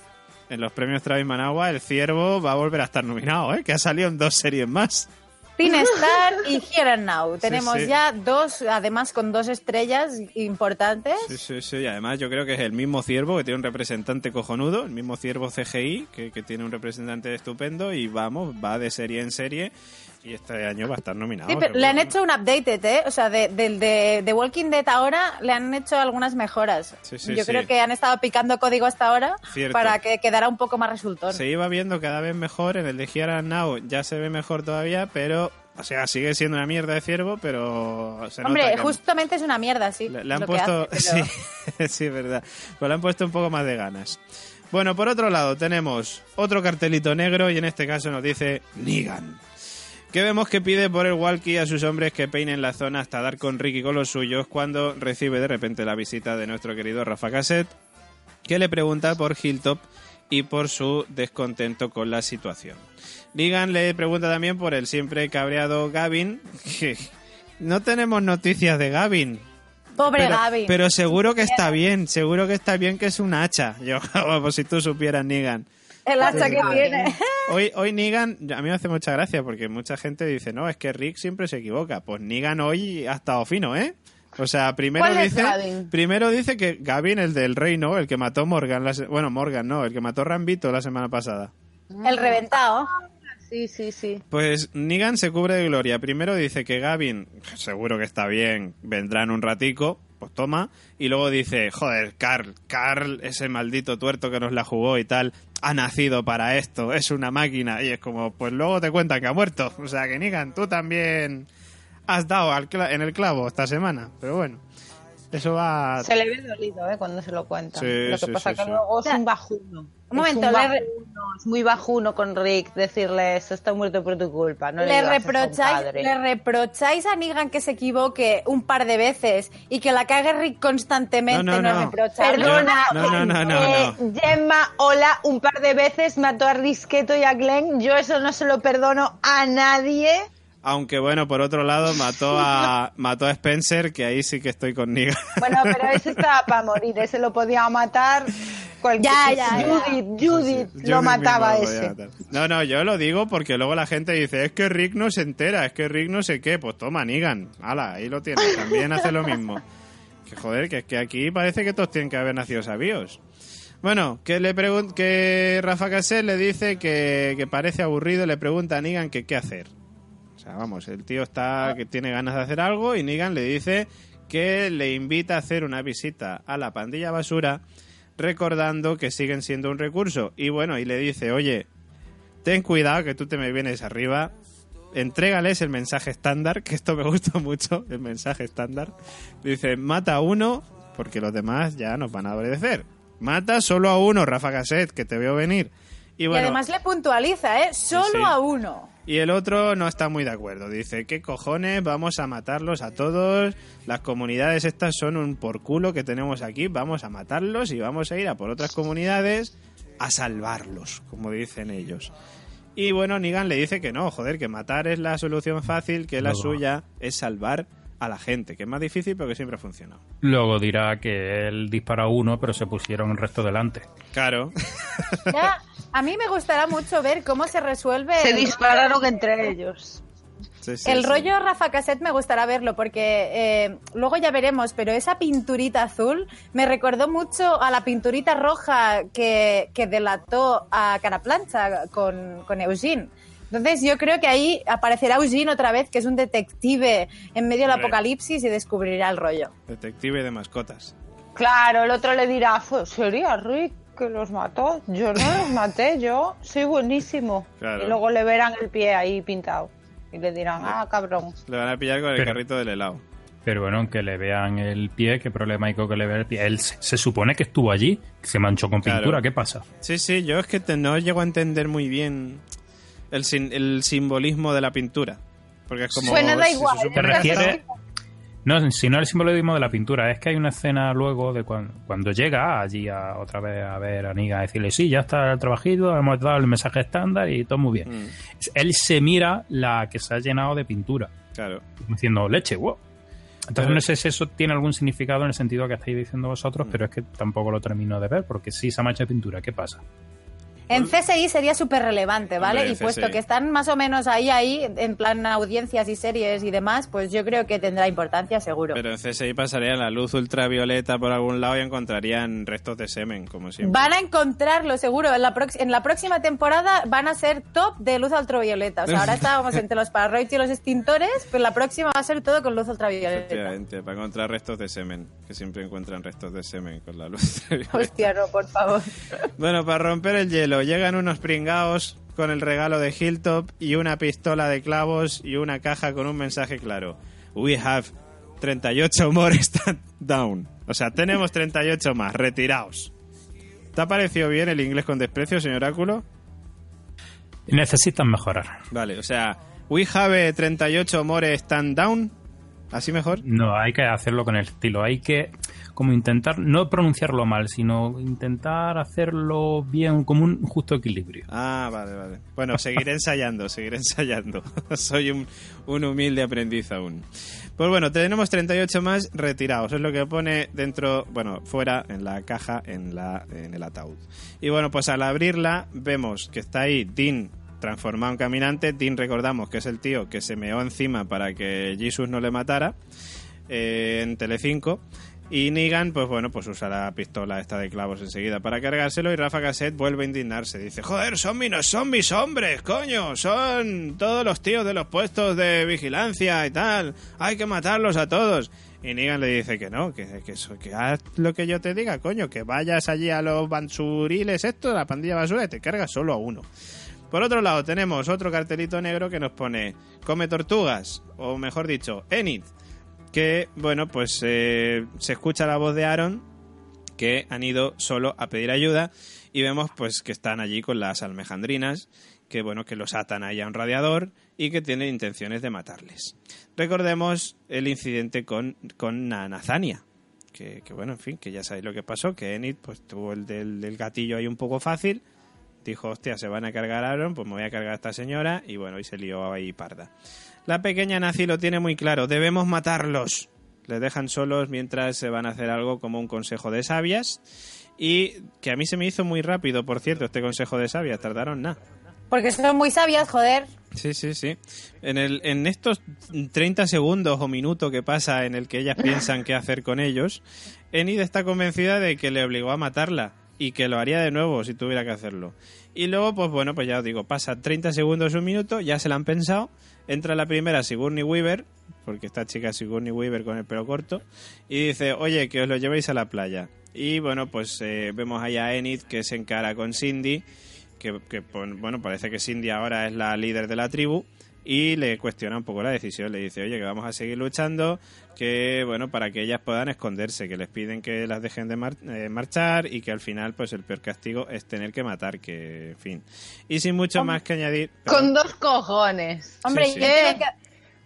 en los premios Travis Managua, el ciervo va a volver a estar nominado, ¿eh? Que ha salido en dos series más. Teen Star y Here and Now. Tenemos sí. ya dos, además con dos estrellas importantes. Sí, sí, sí. Y además yo creo que es el mismo ciervo que tiene un representante cojonudo, el mismo ciervo CGI que, que tiene un representante estupendo y vamos, va de serie en serie y este año va a estar nominado. Sí, pero le han hecho un updated, ¿eh? O sea, de- del de, de Walking Dead ahora le han hecho algunas mejoras. Sí, sí, Yo sí. creo que han estado picando código hasta ahora Cierto. para que quedara un poco más resultón. Se iba viendo cada vez mejor, en el de Here and Now ya se ve mejor todavía, pero, o sea, sigue siendo una mierda de ciervo, pero se nota Hombre, que- justamente es una mierda, sí. Le, le han puesto, hace, *laughs* pero- sí, *laughs* sí, verdad. Pero le han puesto un poco más de ganas. Bueno, por otro lado tenemos otro cartelito negro y en este caso nos dice Negan. Que vemos que pide por el walkie a sus hombres que peinen la zona hasta dar con Ricky con los suyos cuando recibe de repente la visita de nuestro querido Rafa Cassette que le pregunta por Hilltop y por su descontento con la situación. Negan le pregunta también por el siempre cabreado Gavin, que *laughs* no tenemos noticias de Gavin. Pobre pero, Gaby. Pero seguro que está bien, seguro que está bien que es un hacha. *laughs* Yo, vamos, si tú supieras, Negan. El hacha que tiene. *laughs* Hoy, hoy Negan, a mí me hace mucha gracia porque mucha gente dice, no, es que Rick siempre se equivoca. Pues Negan hoy ha estado fino, ¿eh? O sea, primero ¿Cuál es dice, primero dice que Gavin, el del reino, el que mató Morgan, la se- bueno, Morgan no, el que mató Rambito la semana pasada. El reventado. Sí, sí, sí. Pues Negan se cubre de gloria. Primero dice que Gavin, seguro que está bien, vendrá en un ratico, pues toma. Y luego dice, joder, Carl, Carl, ese maldito tuerto que nos la jugó y tal. Ha nacido para esto, es una máquina. Y es como, pues luego te cuentan que ha muerto. O sea que Negan, tú también has dado al en el clavo esta semana. Pero bueno, eso va... Se le ve dolido, ¿eh? Cuando se lo cuenta. Sí, lo que sí, pasa sí, que sí. luego es un bajuno. Un momento, es, un le re- bajuno, es muy bajuno con Rick decirle esto está muerto por tu culpa. No le, le, reprocháis, le reprocháis a Negan que se equivoque un par de veces y que la cague Rick constantemente, No, no, no. Perdona, No, no, no, no, eh, Gemma, hola, un par de veces mató a Risqueto y a Glenn. Yo eso no se lo perdono a nadie. Aunque bueno, por otro lado, mató a, *laughs* mató a Spencer, que ahí sí que estoy con Negan. Bueno, pero ese estaba para morir, ese lo podía matar cualquier Ya, ya, ya. Judith, Judith lo mataba ese. No, no, yo lo digo porque luego la gente dice, es que Rick no se entera, es que Rick no sé qué. Pues toma, Negan. Hala, ahí lo tienes. También hace lo mismo. Que joder, que es que aquí parece que todos tienen que haber nacido sabios. Bueno, que le pregun- que Rafa Cassel le dice que, que parece aburrido, le pregunta a Negan que qué hacer. Sea, vamos, el tío está que tiene ganas de hacer algo y Negan le dice que le invita a hacer una visita a la pandilla basura recordando que siguen siendo un recurso. Y bueno, y le dice, oye, ten cuidado que tú te me vienes arriba, entrégales el mensaje estándar, *laughs* que esto me gusta mucho, el mensaje estándar. Dice, mata a uno, porque los demás ya nos van a obedecer. Mata solo a uno, Rafa Gasset, que te veo venir. Y y bueno, además le puntualiza, ¿eh? Solo sí. a uno. Y el otro no está muy de acuerdo. Dice, ¿qué cojones? Vamos a matarlos a todos. Las comunidades estas son un por culo que tenemos aquí. Vamos a matarlos y vamos a ir a por otras comunidades a salvarlos, como dicen ellos. Y bueno, Negan le dice que no, joder, que matar es la solución fácil, que la suya es salvar a la gente, que es más difícil pero que siempre ha funcionado. Luego dirá que él dispara a uno, pero se pusieron el resto delante. Claro. *laughs* Ya, a mí me gustará mucho ver cómo se resuelve Se el- dispararon entre ellos. Sí, sí, El sí. rollo Rafa Cassette me gustará verlo porque eh, luego ya veremos, pero esa pinturita azul me recordó mucho a la pinturita roja que, que delató a Caraplancha con, con Eugene. Entonces yo creo que ahí aparecerá Eugene otra vez, que es un detective en medio del apocalipsis y descubrirá el rollo. Detective de mascotas. Claro, el otro le dirá, "Fue- sería Rick que los mató. Yo no los maté, yo soy buenísimo. Claro. Y luego le verán el pie ahí pintado. Y le dirán, ah, cabrón. Le van a pillar con el Pero- carrito del helado. Pero bueno, aunque le vean el pie, ¿qué problema hay con que le vean el pie? Él se, se supone que estuvo allí, que se manchó con Claro. pintura, ¿qué pasa? Sí, sí, yo es que te- no llego a entender muy bien el, sin- el simbolismo de la pintura. Porque es como... Suena da se igual, supone ¿Te que refieres? está- No, si no el simbolismo de la pintura, es que hay una escena luego de cuando, cuando llega allí a, otra vez a ver a Niga, a decirle, sí, ya está el trabajito, hemos dado el mensaje estándar y todo muy bien. Mm, Él se mira la que se ha llenado de pintura, claro. diciendo, leche, wow. Entonces Pero- no sé si eso tiene algún significado en el sentido que estáis diciendo vosotros, Mm. pero es que tampoco lo termino de ver, porque sí se ha manchado de pintura, ¿qué pasa? En CSI sería súper relevante, ¿vale? Hombre, y puesto CSI. que están más o menos ahí, ahí, en plan audiencias y series y demás, pues yo creo que tendrá importancia seguro. Pero en CSI pasaría la luz ultravioleta por algún lado y encontrarían restos de semen, como siempre. Van a encontrarlo seguro. En la, en la próxima temporada van a ser top de luz ultravioleta. O sea, ahora *laughs* estábamos entre los parroids y los extintores, pero la próxima va a ser todo con luz ultravioleta. Efectivamente, para encontrar restos de semen, que siempre encuentran restos de semen con la luz *laughs* ultravioleta. Hostia, no, por favor. Bueno, para romper el hielo, llegan unos pringaos con el regalo de Hilltop y una pistola de clavos y una caja con un mensaje claro. We have 38 more stand down. O sea, tenemos 38 más, retiraos. ¿Te ha parecido bien el inglés con desprecio, señor Áculo? Necesitan mejorar. Vale, o sea, we have 38 more stand down. ¿Así mejor? No, hay que hacerlo con el estilo. Hay que como intentar no pronunciarlo mal, sino intentar hacerlo bien, como un justo equilibrio. Ah, vale, vale. Bueno, seguiré ensayando, *laughs* seguiré ensayando. *laughs* Soy un, un humilde aprendiz aún. Pues bueno, tenemos 38 más retirados. Es lo que pone dentro, bueno, fuera, en la caja, en, la, en el ataúd. Y bueno, pues al abrirla vemos que está ahí Dean transformado en caminante. Dean, recordamos que es el tío que se meó encima para que Jesus no le matara eh, en Telecinco. Y Negan, pues bueno, pues usa la pistola esta de clavos enseguida para cargárselo y Rafa Cassette vuelve a indignarse. Dice, joder, son, no son mis hombres, coño, son todos los tíos de los puestos de vigilancia y tal. Hay que matarlos a todos. Y Negan le dice que no, que, que, que haz lo que yo te diga, coño, que vayas allí a los bansuriles esto, la pandilla basura, te cargas solo a uno. Por otro lado, tenemos otro cartelito negro que nos pone Come tortugas, o mejor dicho, Enid que, bueno, pues eh, se escucha la voz de Aaron que han ido solo a pedir ayuda y vemos pues que están allí con las almejandrinas que bueno que los atan ahí a un radiador y que tienen intenciones de matarles. Recordemos el incidente con, con Nazania que, bueno en fin que ya sabéis lo que pasó que Enid pues tuvo el del, del, gatillo ahí un poco fácil dijo hostia se van a cargar a Aaron pues me voy a cargar a esta señora y bueno y se lió ahí parda la pequeña nazi lo tiene muy claro, debemos matarlos. Les dejan solos mientras se van a hacer algo como un consejo de sabias. Y que a mí se me hizo muy rápido, por cierto, este consejo de sabias, tardaron nada. Porque son muy sabias, joder. Sí, sí, sí. En, el, en estos 30 segundos o minutos que pasa en el que ellas piensan qué hacer con ellos, Enid está convencida de que le obligó a matarla y que lo haría de nuevo si tuviera que hacerlo. Y luego, pues bueno, pues ya os digo, pasa 30 segundos, un minuto, ya se la han pensado, entra la primera Sigourney Weaver, porque esta chica Sigourney Weaver con el pelo corto, y dice, oye, que os lo llevéis a la playa. Y bueno, pues eh, vemos ahí a Enid que se encara con Cindy, que, que bueno, parece que Cindy ahora es la líder de la tribu, y le cuestiona un poco la decisión, le dice, oye, que vamos a seguir luchando, que bueno, para que ellas puedan esconderse, que les piden que las dejen de eh, marchar y que al final pues el peor castigo es tener que matar, que en fin. Y sin mucho más que añadir... Con dos cojones. Hombre,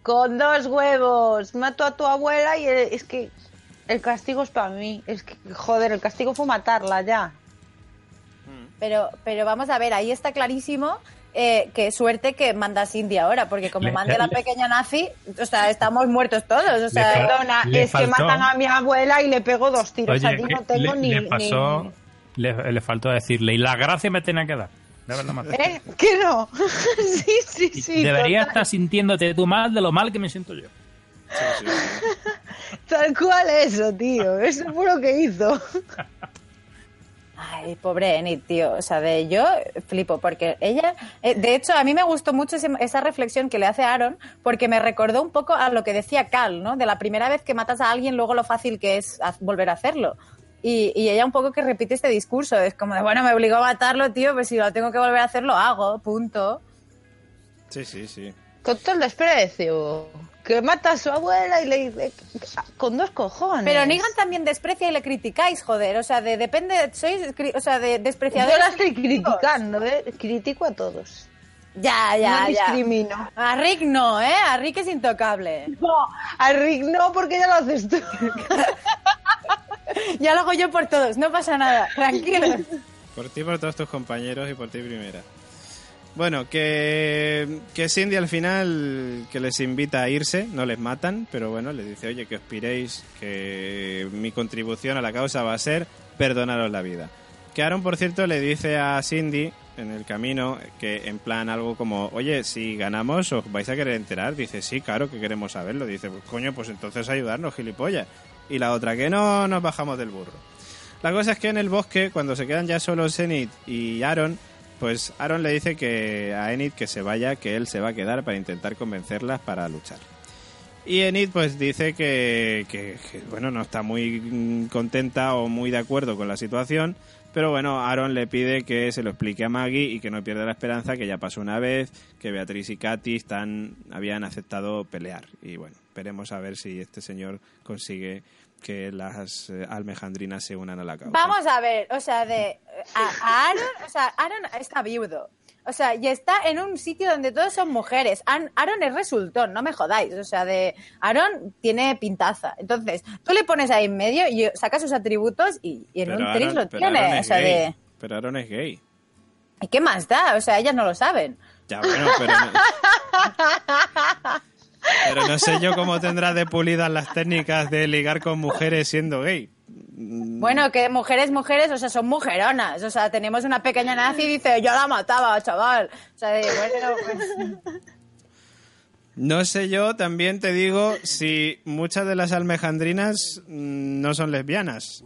con dos huevos. Mato a tu abuela y es que el castigo es para mí. Es que, joder, el castigo fue matarla ya. Pero, pero vamos a ver, ahí está clarísimo eh, qué suerte que manda Cindy ahora, porque como mande la pequeña nazi, o sea, estamos muertos todos. O sea, perdona, es que matan a mi abuela y le pego dos tiros. Allí no tengo le, ni. Le, pasó, Le, le, faltó decirle, y la gracia me tenía que dar. De ¿Eh? ¿Qué no? *laughs* sí, sí, sí. Debería estar sintiéndote tú mal de lo mal que me siento yo. Sí, *laughs* sí. Tal cual eso, tío. Eso fue lo que hizo. *laughs* Ay, pobre Enid, tío. O sea, de yo flipo, porque ella. Eh, de hecho, a mí me gustó mucho ese, esa reflexión que le hace Aaron, porque me recordó un poco a lo que decía Cal, ¿no? De la primera vez que matas a alguien, luego lo fácil que es volver a hacerlo. Y, y, ella un poco que repite este discurso. Es como de, bueno, me obligó a matarlo, tío, pues si lo tengo que volver a hacer, lo hago, punto. Sí, sí, sí. Con todo el desprecio que mata a su abuela y le dice con dos cojones. Pero Negan también desprecia y le criticáis, joder. O sea, de, depende, sois, o sea, de despreciadores. Yo la estoy criticando, ¿eh? Critico a todos. Ya, ya, no ya. discrimino. A Rick no, ¿eh? A Rick es intocable. No, a Rick no, porque ya lo haces tú. *laughs* ya lo hago yo por todos, no pasa nada, tranquilo. Por ti, por todos tus compañeros y por ti primera. Bueno, que, que Cindy al final que les invita a irse, no les matan, pero bueno, les dice, oye, que os piréis, que mi contribución a la causa va a ser perdonaros la vida. Que Aaron, por cierto, le dice a Cindy en el camino que en plan algo como, oye, si ganamos os vais a querer enterar. Dice, sí, claro que queremos saberlo. Dice, pues coño, pues entonces ayudarnos, gilipollas. Y la otra, que no nos bajamos del burro. La cosa es que en el bosque, cuando se quedan ya solo Zenith y Aaron, pues Aaron le dice que a Enid que se vaya, que él se va a quedar para intentar convencerlas para luchar. Y Enid pues dice que, que, bueno, no está muy contenta o muy de acuerdo con la situación, pero bueno, Aaron le pide que se lo explique a Maggie y que no pierda la esperanza, que ya pasó una vez, que Beatriz y Katy están, habían aceptado pelear. Y bueno, esperemos a ver si este señor consigue que las eh, almejandrinas se unan a la causa. Vamos a ver, o sea, de a, a Aaron, o sea, Aaron está viudo. O sea, y está en un sitio donde todos son mujeres. Aaron es resultón, no me jodáis. O sea, de Aaron tiene pintaza. Entonces, tú le pones ahí en medio y sacas sus atributos y, y en Pero un tris lo tiene. O sea, gay. de. Pero Aaron es gay. ¿Y qué más da? O sea, ellas no lo saben. Ya, bueno, pero. *laughs* Pero no sé yo cómo tendrá de pulidas las técnicas de ligar con mujeres siendo gay. Bueno, que mujeres, mujeres, o sea, son mujeronas. O sea, tenemos una pequeña nazi y dice, yo la mataba, chaval. O sea, de, bueno, pues, No sé yo, también te digo, si muchas de las almejandrinas mm, no son lesbianas.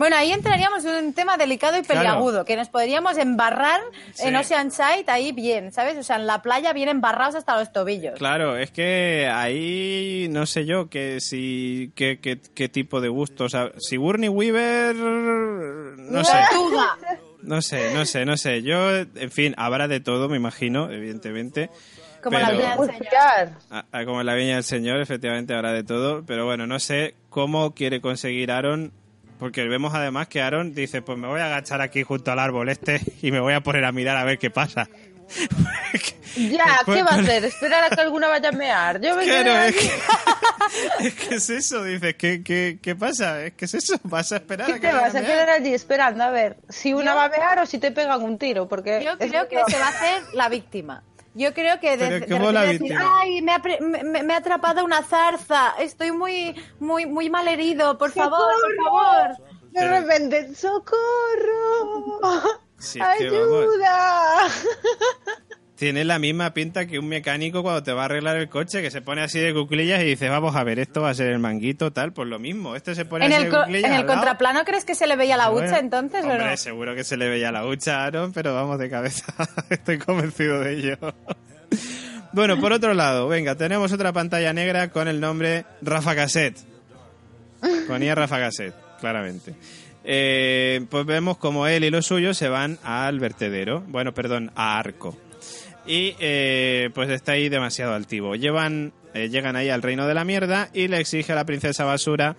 Bueno, ahí entraríamos en un tema delicado y peliagudo, que nos podríamos embarrar en Oceanside ahí bien, ¿sabes? O sea, en la playa bien embarrados hasta los tobillos. Claro, es que ahí no sé yo que si qué, qué, tipo de gusto, o sea, si Burnie Weaver no sé. No sé, no sé, no sé. Yo, en fin, habrá de todo, me imagino, evidentemente. Como la viña del Señor. Ah, ah, como la viña del Señor, efectivamente habrá de todo. Pero bueno, no sé cómo quiere conseguir Aaron porque vemos además que Aaron dice, pues me voy a agachar aquí junto al árbol este y me voy a poner a mirar a ver qué pasa. *laughs* ya, ¿qué va a hacer? ¿Esperar a que alguna vaya a mear? Yo me claro, es, que, *laughs* es que, es eso, dices, ¿qué, qué, qué pasa? Es que es eso, vas a esperar ¿Qué a que te vas a, quedar allí esperando a ver si una va a mear o si te pegan un tiro? Porque Yo creo que se va a hacer la víctima. Yo creo que de, decir, ay, me ha, me, ha, atrapado una zarza, estoy muy, muy, muy mal herido, por favor, por favor. De repente, socorro, *laughs* ayuda. *laughs* Tiene la misma pinta que un mecánico cuando te va a arreglar el coche, que se pone así de cuclillas y dice, vamos a ver, esto va a ser el manguito, tal, pues lo mismo. Este se pone ¿En así el, de cuclillas. ¿En el contraplano crees que se le veía la hucha entonces hombre, o no? seguro que se le veía la hucha, Aaron, pero vamos de cabeza. *laughs* Estoy convencido de ello. *laughs* bueno, por otro lado, venga, tenemos otra pantalla negra con el nombre Rafa Cassette. Ponía Rafa Cassette, claramente. Eh, pues vemos como él y los suyos se van al vertedero, bueno, perdón, a Arco y eh, pues está ahí demasiado altivo. Llevan, eh, llegan ahí al reino de la mierda y le exige a la princesa basura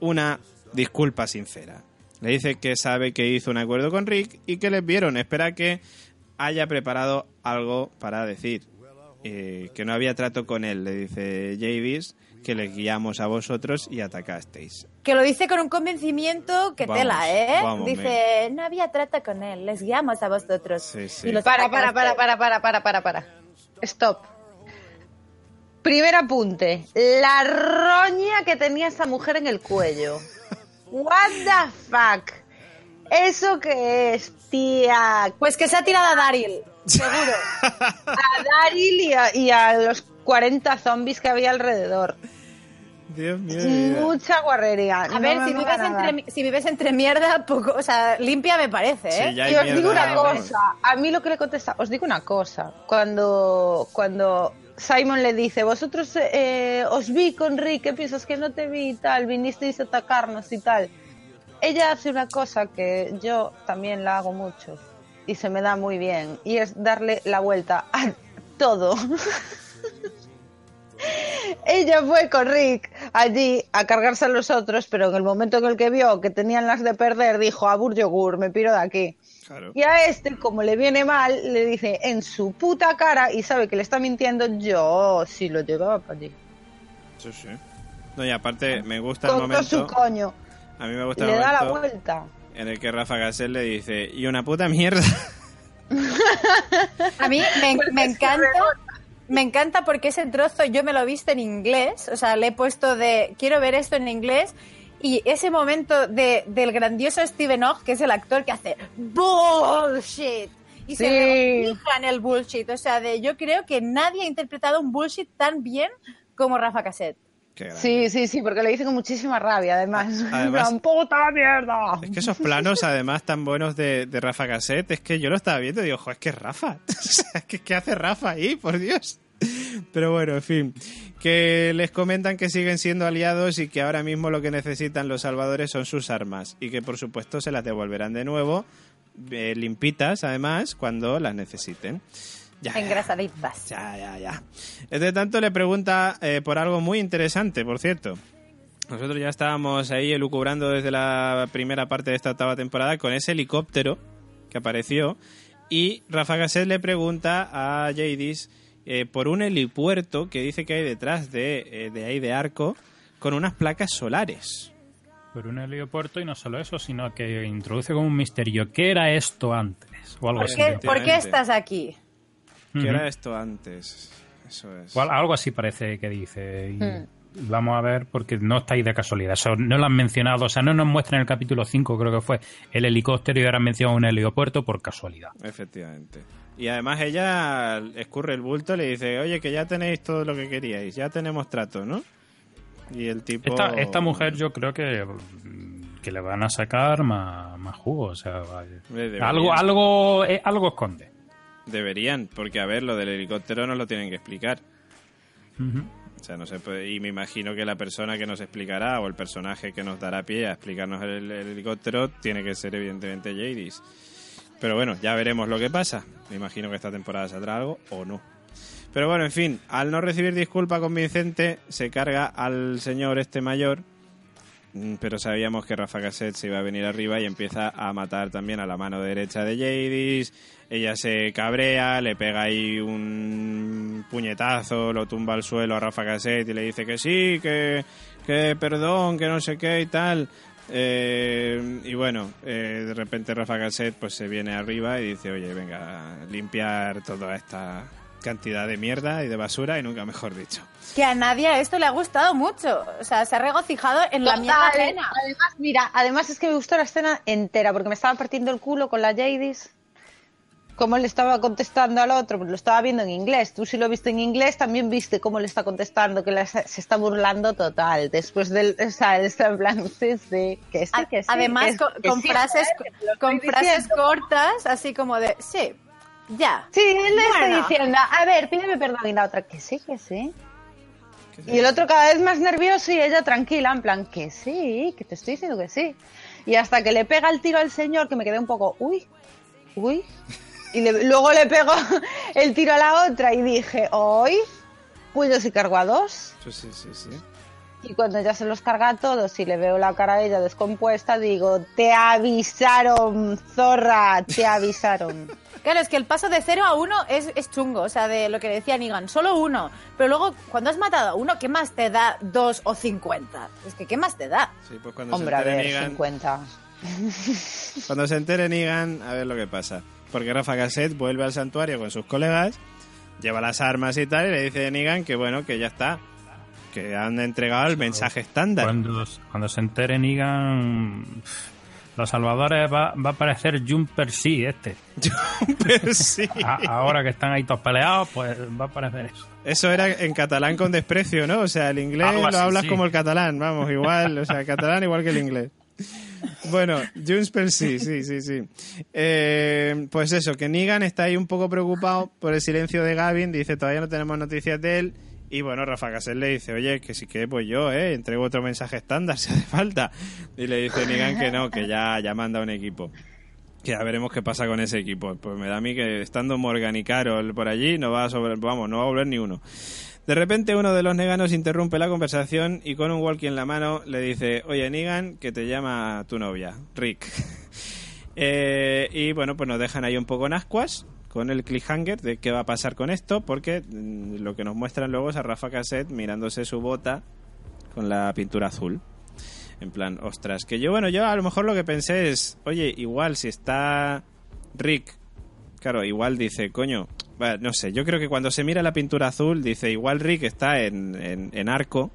una disculpa sincera. Le dice que sabe que hizo un acuerdo con Rick y que les vieron. Espera que haya preparado algo para decir. Eh, que no había trato con él, le dice Javis que le guiamos a vosotros y atacasteis. Que lo dice con un convencimiento que tela, ¿eh? dice, no había trata con él, les guiamos a vosotros. Sí, sí. Y para, para, para, para, para, para, para, para. Stop. Primer apunte. La roña que tenía esa mujer en el cuello. What the fuck. ¿Eso qué es, tía? Pues que se ha tirado a Daryl, seguro. *laughs* a Daryl y a, y a los 40 zombies que había alrededor. Dios mío. Mucha guarrería. A ver, si vives, entre, si vives, entre, mierda, poco, o sea, limpia me parece, ¿eh? y os digo una cosa, a mí lo que le contesta, os digo una cosa, cuando, cuando Simon le dice, vosotros eh, os vi con Rick, ¿qué piensas que no te vi y tal? Vinisteis a atacarnos y tal. Ella hace una cosa que yo también la hago mucho y se me da muy bien, y es darle la vuelta a todo. *laughs* Ella fue con Rick allí a cargarse a los otros, pero en el momento en el que vio que tenían las de perder, dijo, abur yogur, me piro de aquí. Y a este, como le viene mal, le dice en su puta cara y sabe que le está mintiendo, yo sí lo llevaba para allí. Sí, sí. No, y aparte me gusta el momento... su coño. A mí me gusta le el da la vuelta. En el que Rafa Gasel le dice, y una puta mierda. *laughs* a mí me, me encanta me encanta porque ese trozo yo me lo he visto en inglés, o sea, le he puesto de quiero ver esto en inglés y ese momento de, del grandioso Steven Ogg, que es el actor que hace bullshit y se en el bullshit, o sea, de yo creo que nadie ha interpretado un bullshit tan bien como Rafa Cassette. Sí, sí, sí, porque le dice con muchísima rabia, además. *laughs* además puta mierda! Es que esos planos, además, tan buenos de, de Rafa Cassette, es que yo lo estaba viendo y digo, es que es Rafa. *laughs* ¿qué, hace Rafa ahí? Por Dios. Pero bueno, en fin, que les comentan que siguen siendo aliados y que ahora mismo lo que necesitan los salvadores son sus armas y que por supuesto se las devolverán de nuevo, eh, limpitas además, cuando las necesiten. Ya, Engrasaditas. Ya, ya, ya. Entre tanto, le pregunta eh, por algo muy interesante, por cierto. Nosotros ya estábamos ahí elucubrando desde la primera parte de esta octava temporada con ese helicóptero que apareció. Y Rafa Gasset le pregunta a Jadis eh, por un helipuerto que dice que hay detrás de, eh, de ahí de Arco con unas placas solares. Por un helipuerto y no solo eso, sino que introduce como un misterio. ¿Qué era esto antes? O algo ¿Por, qué, ¿Por qué estás aquí? ¿Qué era esto antes? Eso es. algo así parece que dice. Hmm. vamos a ver, porque no está ahí de casualidad. Eso no lo han mencionado, o sea, no nos muestran en el capítulo 5, creo que fue, el helicóptero y ahora han mencionado un heliopuerto por casualidad. Efectivamente. Y además ella escurre el bulto y le dice, oye, que ya tenéis todo lo que queríais, ya tenemos trato, ¿no? Y el tipo... Esta, esta mujer yo creo que, que le van a sacar más, más jugo, o sea, algo, algo, eh, algo esconde. Deberían, porque a ver, lo del helicóptero no lo tienen que explicar. O sea, no sé, y me imagino que la persona que nos explicará o el personaje que nos dará pie a explicarnos el, helicóptero tiene que ser evidentemente Jadis. Pero bueno, ya veremos lo que pasa. Me imagino que esta temporada saldrá algo o no. Pero bueno, en fin, al no recibir disculpa convincente, se carga al señor este mayor. Mm, pero sabíamos que Rafa Cassette se iba a venir arriba y empieza a matar también a la mano derecha de Jadis. Ella se cabrea, le pega ahí un puñetazo, lo tumba al suelo a Rafa Cassette y le dice que sí, que, que perdón, que no sé qué y tal. Eh, y bueno, eh, de repente Rafa Cassette pues se viene arriba y dice, oye, venga, limpiar toda esta cantidad de mierda y de basura y nunca mejor dicho. Que a nadie esto le ha gustado mucho. O sea, se ha regocijado en la mierda Además, mira, además es que me gustó la escena entera porque me estaba partiendo el culo con la Jadis cómo le estaba contestando al otro, pues lo estaba viendo en inglés. Tú si lo viste en inglés también viste cómo le está contestando, que se está burlando total. Después del, o sea, él está en plan, sí, sí, que sí, que sí. Además, con, frases, con frases cortas, así como de, sí, ya. Sí, él le está diciendo, a ver, pídeme perdón. Y la otra, que sí, que sí. Y el otro cada vez más nervioso y ella tranquila, en plan, que sí, que te estoy diciendo que sí. Y hasta que le pega el tiro al señor, que me quedé un poco, uy, uy, y luego le pego *laughs* el tiro a la otra y dije, hoy, pues yo sí cargo a dos. sí, sí, sí. Y cuando ya se los carga a todos y le veo la cara a ella descompuesta, digo, te avisaron, zorra, te avisaron. Claro, es que el paso de cero a uno es, es chungo, o sea, de lo que decía Nigan, solo uno. Pero luego, cuando has matado a uno, ¿qué más te da dos o cincuenta? Es que, ¿qué más te da? Sí, pues cuando Hombre, se a ver, cincuenta. Cuando se entere Nigan, a ver lo que pasa porque Rafa Cassette vuelve al santuario con sus colegas, lleva las armas y tal, y le dice a Negan que bueno, que ya está, que han entregado el mensaje estándar. Cuando, se entere Negan, los salvadores va, va a aparecer Jumper sí este. *laughs* Jumper sí. ahora que están ahí todos peleados, pues va a aparecer eso. Eso era en catalán con desprecio, ¿no? O sea, el inglés lo hablas como el catalán, vamos, igual, o sea, el catalán igual que el inglés. Bueno, Junspel sí, sí, sí, sí. Eh, pues eso, que Negan está ahí un poco preocupado por el silencio de Gavin, dice todavía no tenemos noticias de él. Y bueno, Rafa Casel le dice, oye, que si que pues yo, eh, entrego otro mensaje estándar *laughs* si hace falta. Y le dice Negan que no, que ya, ya manda un equipo. Que ya veremos qué pasa con ese equipo. Pues me da a mí que estando Morgan y Carol por allí, no va a sobre, vamos, no va a volver ni uno. De repente uno de los neganos interrumpe la conversación y con un walkie en la mano le dice, oye Negan, que te llama tu novia, Rick. *laughs* Eh, y bueno, pues nos dejan ahí un poco en ascuas con el cliffhanger de qué va a pasar con esto, porque mm, lo que nos muestran luego es a Rafa Cassette mirándose su bota con la pintura azul. En plan, ostras, que yo, bueno, yo a lo mejor lo que pensé es, oye, igual si está Rick, claro, igual dice, coño, no sé, yo creo que cuando se mira la pintura azul, dice, igual Rick está en, en, arco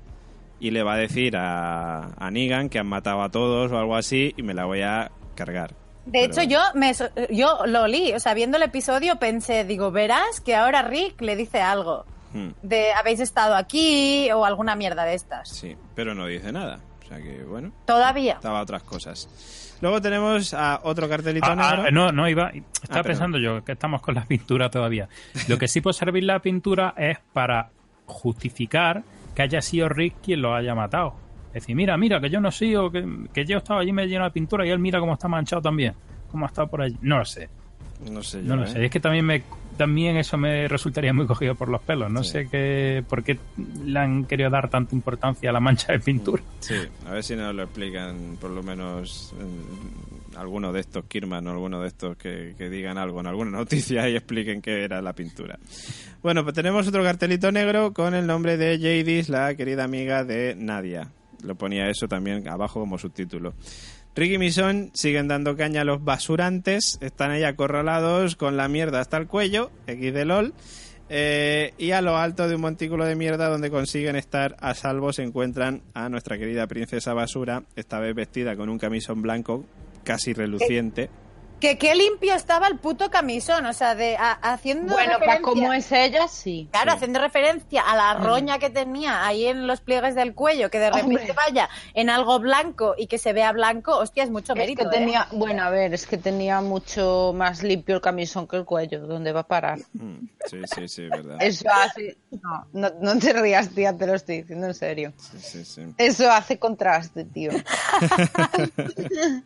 y le va a decir a, a Negan que han matado a todos o algo así y me la voy a cargar. De hecho, yo me yo lo li, o sea, viendo el episodio pensé, digo, verás que ahora Rick le dice algo. Hmm. De habéis estado aquí o alguna mierda de estas. Sí, pero no dice nada. O sea que, bueno. Todavía. Estaba otras cosas. Luego tenemos a otro cartelito ah, negro. Ah, no, no, iba. Estaba ah, pensando yo que estamos con la pintura todavía. Lo que sí puede servir la pintura es para justificar que haya sido Rick quien lo haya matado. Es decir, mira, mira, que yo no sigo, que, que yo estaba allí me lleno de pintura y él mira cómo está manchado también. Cómo ha estado por allí. No lo sé. No sé yo. No lo sé. ¿eh? Es que también me también eso me resultaría muy cogido por los pelos. No sé qué, por qué le han querido dar tanta importancia a la mancha de pintura. Sí, a ver si nos lo explican, por lo menos alguno de estos Kirman o alguno de estos que, digan algo en alguna noticia y expliquen qué era la pintura. Bueno, pues tenemos otro cartelito negro con el nombre de Jadis, la querida amiga de Nadia. Lo ponía eso también abajo como subtítulo. Ricky y Mison siguen dando caña a los basurantes, están ahí acorralados con la mierda hasta el cuello, X de LOL. Eh, y a lo alto de un montículo de mierda donde consiguen estar a salvo se encuentran a nuestra querida princesa basura, esta vez vestida con un camisón blanco casi reluciente. Que qué limpio estaba el puto camisón, o sea, de a- haciendo Bueno, para como es ella, sí. Claro, Sí. haciendo referencia a la roña que tenía ahí en los pliegues del cuello, que de repente Hombre. vaya en algo blanco y que se vea blanco, hostia, es mucho Es mérito. ¿eh? bueno, a ver, es que tenía mucho más limpio el camisón que el cuello. ¿Dónde va a parar? Mm, Sí, sí, sí, verdad. Eso hace. No, no, no te rías, tía, te lo estoy diciendo en serio. Sí, sí, sí. Eso hace contraste, tío. *laughs* *laughs*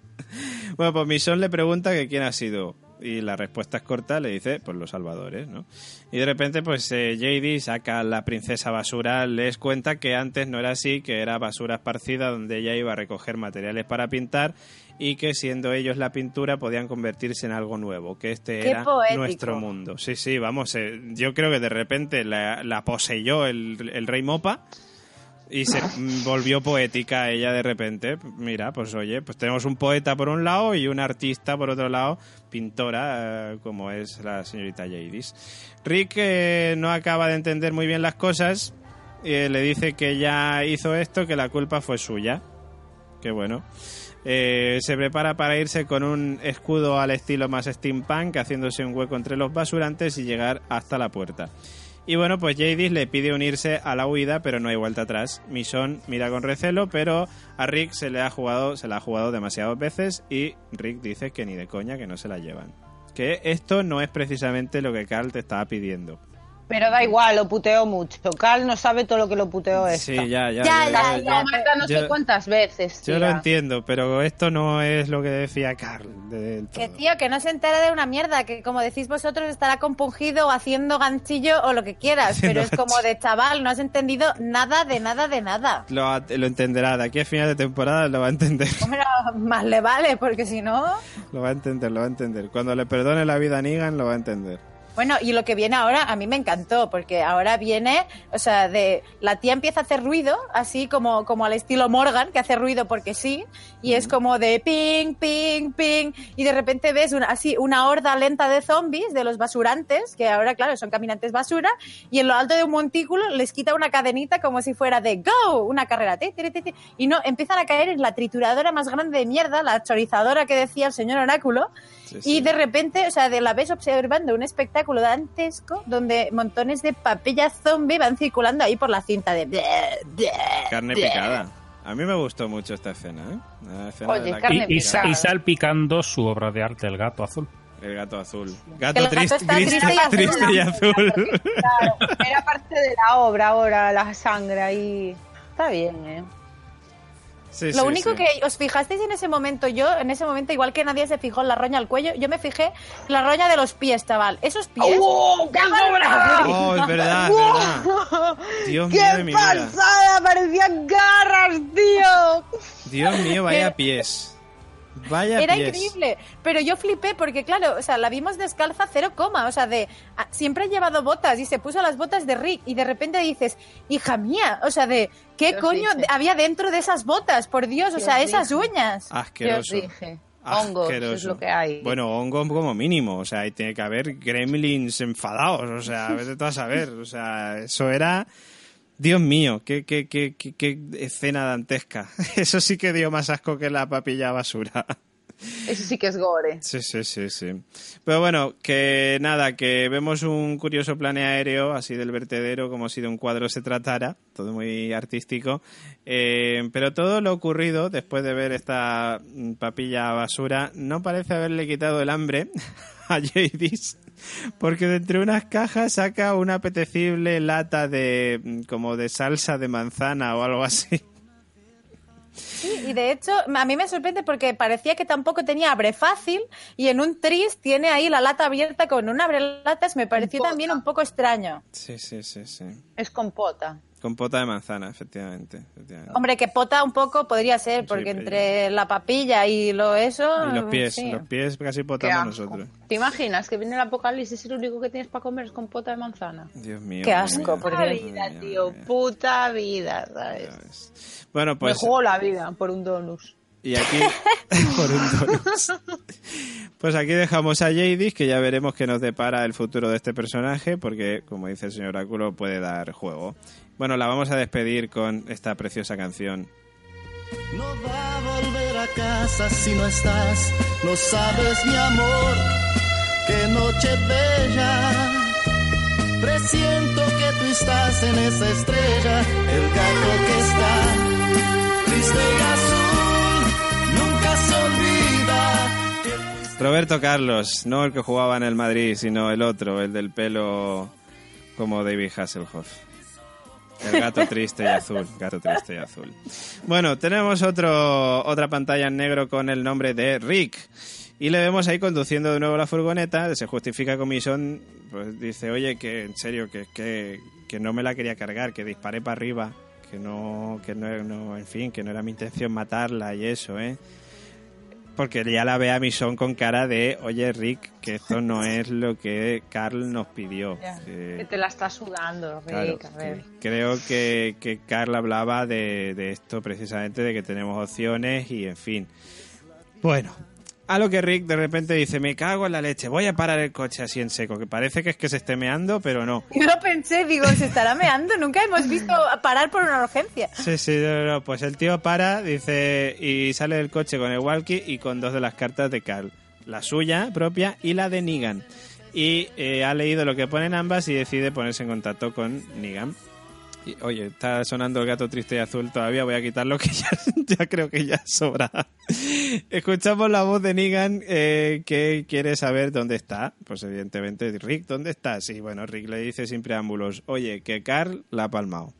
Bueno, pues Misón le pregunta que quién ha sido. Y la respuesta es corta, le dice, pues los salvadores, ¿no? Y de repente, pues eh, JD saca a la princesa basura, les cuenta que antes no era así, que era basura esparcida donde ella iba a recoger materiales para pintar y que siendo ellos la pintura podían convertirse en algo nuevo, que este Qué era poético. nuestro mundo. Sí, sí, vamos, eh, yo creo que de repente la, la poseyó el, el rey Mopa y se volvió poética ella de repente. Mira, pues oye, pues tenemos un poeta por un lado y un artista por otro lado, pintora, eh, como es la señorita Jadis. Rick eh, no acaba de entender muy bien las cosas y eh, le dice que ya hizo esto, que la culpa fue suya. Qué bueno. Eh, se prepara para irse con un escudo al estilo más steampunk, haciéndose un hueco entre los basurantes y llegar hasta la puerta. Y bueno, pues Jadis le pide unirse a la huida, pero no hay vuelta atrás. Mission mira con recelo, pero a Rick se le ha jugado, se la ha jugado demasiadas veces y Rick dice que ni de coña que no se la llevan. Que esto no es precisamente lo que Carl te estaba pidiendo. Pero da igual, lo puteó mucho. Carl no sabe todo lo que lo puteó esto. Sí, ya, ya. Ya, ya, ya. Marta no Yo- sé cuántas veces. Yo lo entiendo, pero esto no es lo que decía Carl del Que tío, que no se entere de una mierda, que como decís vosotros estará compungido haciendo ganchillo o lo que quieras, pero es como de chaval, no has entendido nada de nada de nada. Lo, lo entenderá, de aquí a final de temporada lo va a entender. *laughs* Hombre, más le vale, porque si no... Lo va a entender, lo va a entender. Cuando le perdone la vida a Negan, lo va a entender. Bueno, y lo que viene ahora a mí me encantó, porque ahora viene, o sea, de la tía empieza a hacer ruido, así como, como al estilo Morgan, que hace ruido porque sí, y es como de ping, ping, ping, y de repente ves una, así una horda lenta de zombies, de los basurantes, que ahora, claro, son caminantes basura, y en lo alto de un montículo les quita una cadenita como si fuera de go, una carrera, ti, ti, ti, y no, empiezan a caer en la trituradora más grande de mierda, la chorizadora que decía el señor Oráculo, Sí, y sí. de repente, o sea, de la ves observando un espectáculo dantesco donde montones de papillas zombie van circulando ahí por la cinta de... Carne picada. A mí me gustó mucho esta escena, ¿eh? La escena Oye, de la carne Y, y, picada. y salpicando su obra de arte, el gato azul. El gato azul. Gato el gato triste, está triste, triste y azul. triste y azul. Claro, era parte de la obra ahora, la sangre ahí. Está bien, ¿eh? Sí, Lo sí, único sí. que os fijasteis en ese momento, yo en ese momento, igual que nadie se fijó en la roña al cuello, yo me fijé en la roña de los pies, chaval. Esos pies... ¡Oh, qué Oh, es verdad, *laughs* es verdad. Dios mío ¡Qué mi vida. pasada! Parecían garras, tío. Dios mío, vaya pies. Vaya Era pies. increíble, pero yo flipé porque, claro, o sea, la vimos descalza cero coma, o sea, de a- siempre ha llevado botas y se puso las botas de Rick y de repente dices, hija mía, o sea, de qué coño dije. había dentro de esas botas, por Dios, o sea, esas dije. uñas. Asqueroso. dije. Hongos, es lo que hay. Bueno, hongos como mínimo. O sea, ahí tiene que haber gremlins enfadados. O sea, *laughs* a veces tú a saber. O sea, eso era. Dios mío, qué, qué, qué, qué, escena dantesca. *laughs* Eso sí que dio más asco que la papilla basura. *laughs* Eso sí que es gore. Sí, sí, sí, sí. Pero bueno, que nada, que vemos un curioso plane aéreo, así del vertedero, como si de un cuadro se tratara, todo muy artístico. Eh, pero todo lo ocurrido después de ver esta papilla basura no parece haberle quitado el hambre *laughs* a Jadis, porque de entre unas cajas saca una apetecible lata de como de salsa de manzana o algo así. Sí, y de hecho, a mí me sorprende porque parecía que tampoco tenía abre fácil y en un tris tiene ahí la lata abierta con un abre latas, me pareció Compota. también un poco extraño. Sí, sí, sí, sí. Es compota. Compota de manzana, efectivamente. efectivamente. Hombre, que pota un poco podría ser, porque entre la papilla y lo eso... Y los pies, sí. los pies casi potamos nosotros. ¿Te imaginas que viene el apocalipsis y lo único que tienes para comer es compota de manzana? Dios mío. Qué asco, mía. por Puta vida, tío. mía. Puta vida, ¿sabes? Bueno, Me pues juego la vida por un donus. Y aquí, *laughs* por un donus. Pues aquí dejamos a Jadis, que ya veremos qué nos depara el futuro de este personaje, porque, como dice el señor Oráculo, puede dar juego. Bueno, la vamos a despedir con esta preciosa canción. No va a volver a casa si no estás, no sabes mi amor, qué noche bella. Presiento que tú estás en esa estrella, el gato que está triste y azul, nunca se olvida. Roberto Carlos, no el que jugaba en el Madrid, sino el otro, el del pelo como David Hasselhoff. El gato triste y azul, gato triste y azul. Bueno, tenemos otro, otra pantalla en negro con el nombre de Rick. Y le vemos ahí conduciendo de nuevo la furgoneta, se justifica con Mission, pues dice, oye, que en serio, que, que, que no me la quería cargar, que disparé para arriba, que no, que no, en fin, que no era mi intención matarla y eso, ¿eh? Porque ya la ve a Mission con cara de, oye, Rick, que esto no *laughs* es lo que Carl nos pidió. Que- Que te la está sudando, Claro, Rick, a ver. que creo que, que Carl hablaba de, de esto precisamente, de que tenemos opciones y en fin. Bueno, a lo que Rick de repente dice, me cago en la leche, voy a parar el coche así en seco, que parece que es que se esté meando, pero no. *laughs* Yo lo pensé, digo, se estará meando. Nunca hemos visto parar por una urgencia. Sí, sí, no, no, pues el tío para, dice, y sale del coche con el walkie y con dos de las cartas de Carl. La suya propia y la de Negan. Y eh, ha leído lo que ponen ambas y decide ponerse en contacto con Negan. Oye, está sonando el gato triste y azul todavía, voy a quitarlo *laughs* que ya, ya creo que ya sobra. Escuchamos la voz de Negan eh, que quiere saber dónde está. Pues evidentemente, Rick, ¿dónde estás? Y bueno, Rick le dice sin preámbulos, oye, que Carl la ha palmado.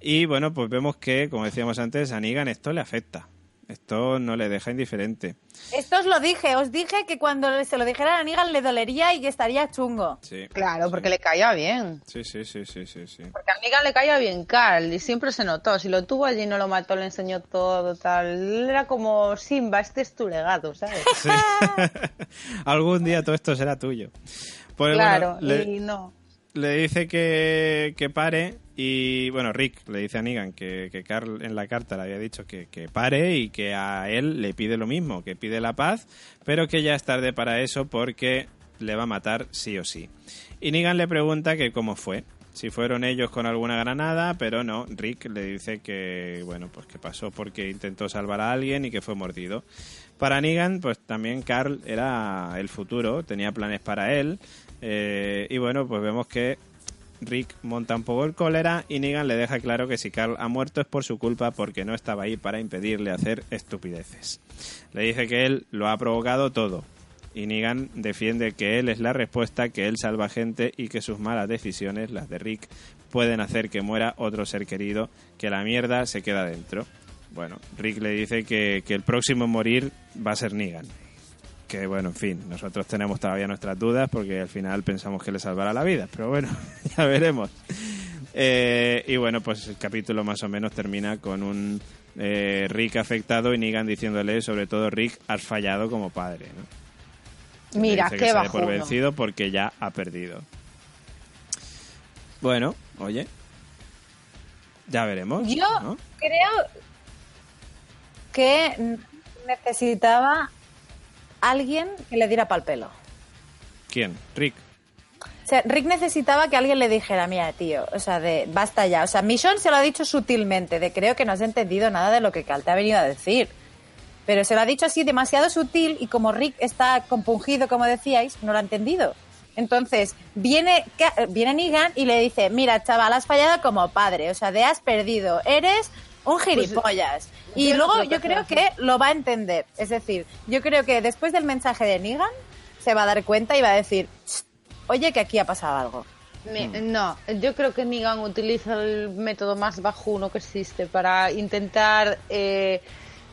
Y bueno, pues vemos que, como decíamos antes, a Negan esto le afecta. Esto no le deja indiferente. Esto os lo dije, os dije que cuando se lo dijera a Negan le dolería y que estaría chungo. Sí. Claro, porque le caía bien. Sí, sí, sí, sí, sí, sí. Porque a Negan le caía bien Carl y siempre se notó. Si lo tuvo allí y no lo mató, le enseñó todo, tal. Era como Simba, este es tu legado, ¿sabes? *laughs* Sí. *laughs* Algún día todo esto será tuyo. Pues, claro, bueno, le, y no. le dice que, que pare y, bueno, Rick le dice a Negan que, que Carl en la carta le había dicho que, que pare y que a él le pide lo mismo, que pide la paz, pero que ya es tarde para eso porque le va a matar sí o sí. Y Negan le pregunta que cómo fue, si fueron ellos con alguna granada, pero no, Rick le dice que, bueno, pues que pasó porque intentó salvar a alguien y que fue mordido. Para Negan, pues también Carl era el futuro, tenía planes para él, eh, y bueno, pues vemos que Rick monta un poco el cólera y Negan le deja claro que si Carl ha muerto es por su culpa porque no estaba ahí para impedirle hacer estupideces. Le dice que él lo ha provocado todo. Y Negan defiende que él es la respuesta, que él salva gente y que sus malas decisiones, las de Rick, pueden hacer que muera otro ser querido, que la mierda se queda dentro. Bueno, Rick le dice que, que el próximo en morir va a ser Negan. Que bueno, en fin, nosotros tenemos todavía nuestras dudas porque al final pensamos que le salvará la vida, pero bueno, *laughs* ya veremos. Eh, y bueno, pues el capítulo más o menos termina con un eh, Rick afectado y Negan diciéndole, sobre todo Rick, has fallado como padre. ¿no? Mira, que qué dé por vencido porque ya ha perdido. Bueno, oye, ya veremos. Yo ¿no? creo que necesitaba alguien que le diera pal pelo. ¿Quién? Rick. O sea, Rick necesitaba que alguien le dijera, mira, tío, o sea, de basta ya. O sea, Mission se lo ha dicho sutilmente, de creo que no has entendido nada de lo que Cal te ha venido a decir. Pero se lo ha dicho así demasiado sutil y como Rick está compungido, como decíais, no lo ha entendido. Entonces, viene, viene Negan y le dice, mira, chaval, has fallado como padre, o sea, te has perdido, eres un gilipollas. y yo luego que yo creo que lo va a entender. Es decir, yo creo que después del mensaje de Negan, se va a dar cuenta y va a decir, "Ch, oye, que aquí ha pasado algo. Me- No, yo creo que Negan utiliza el método más bajuno que existe para intentar eh,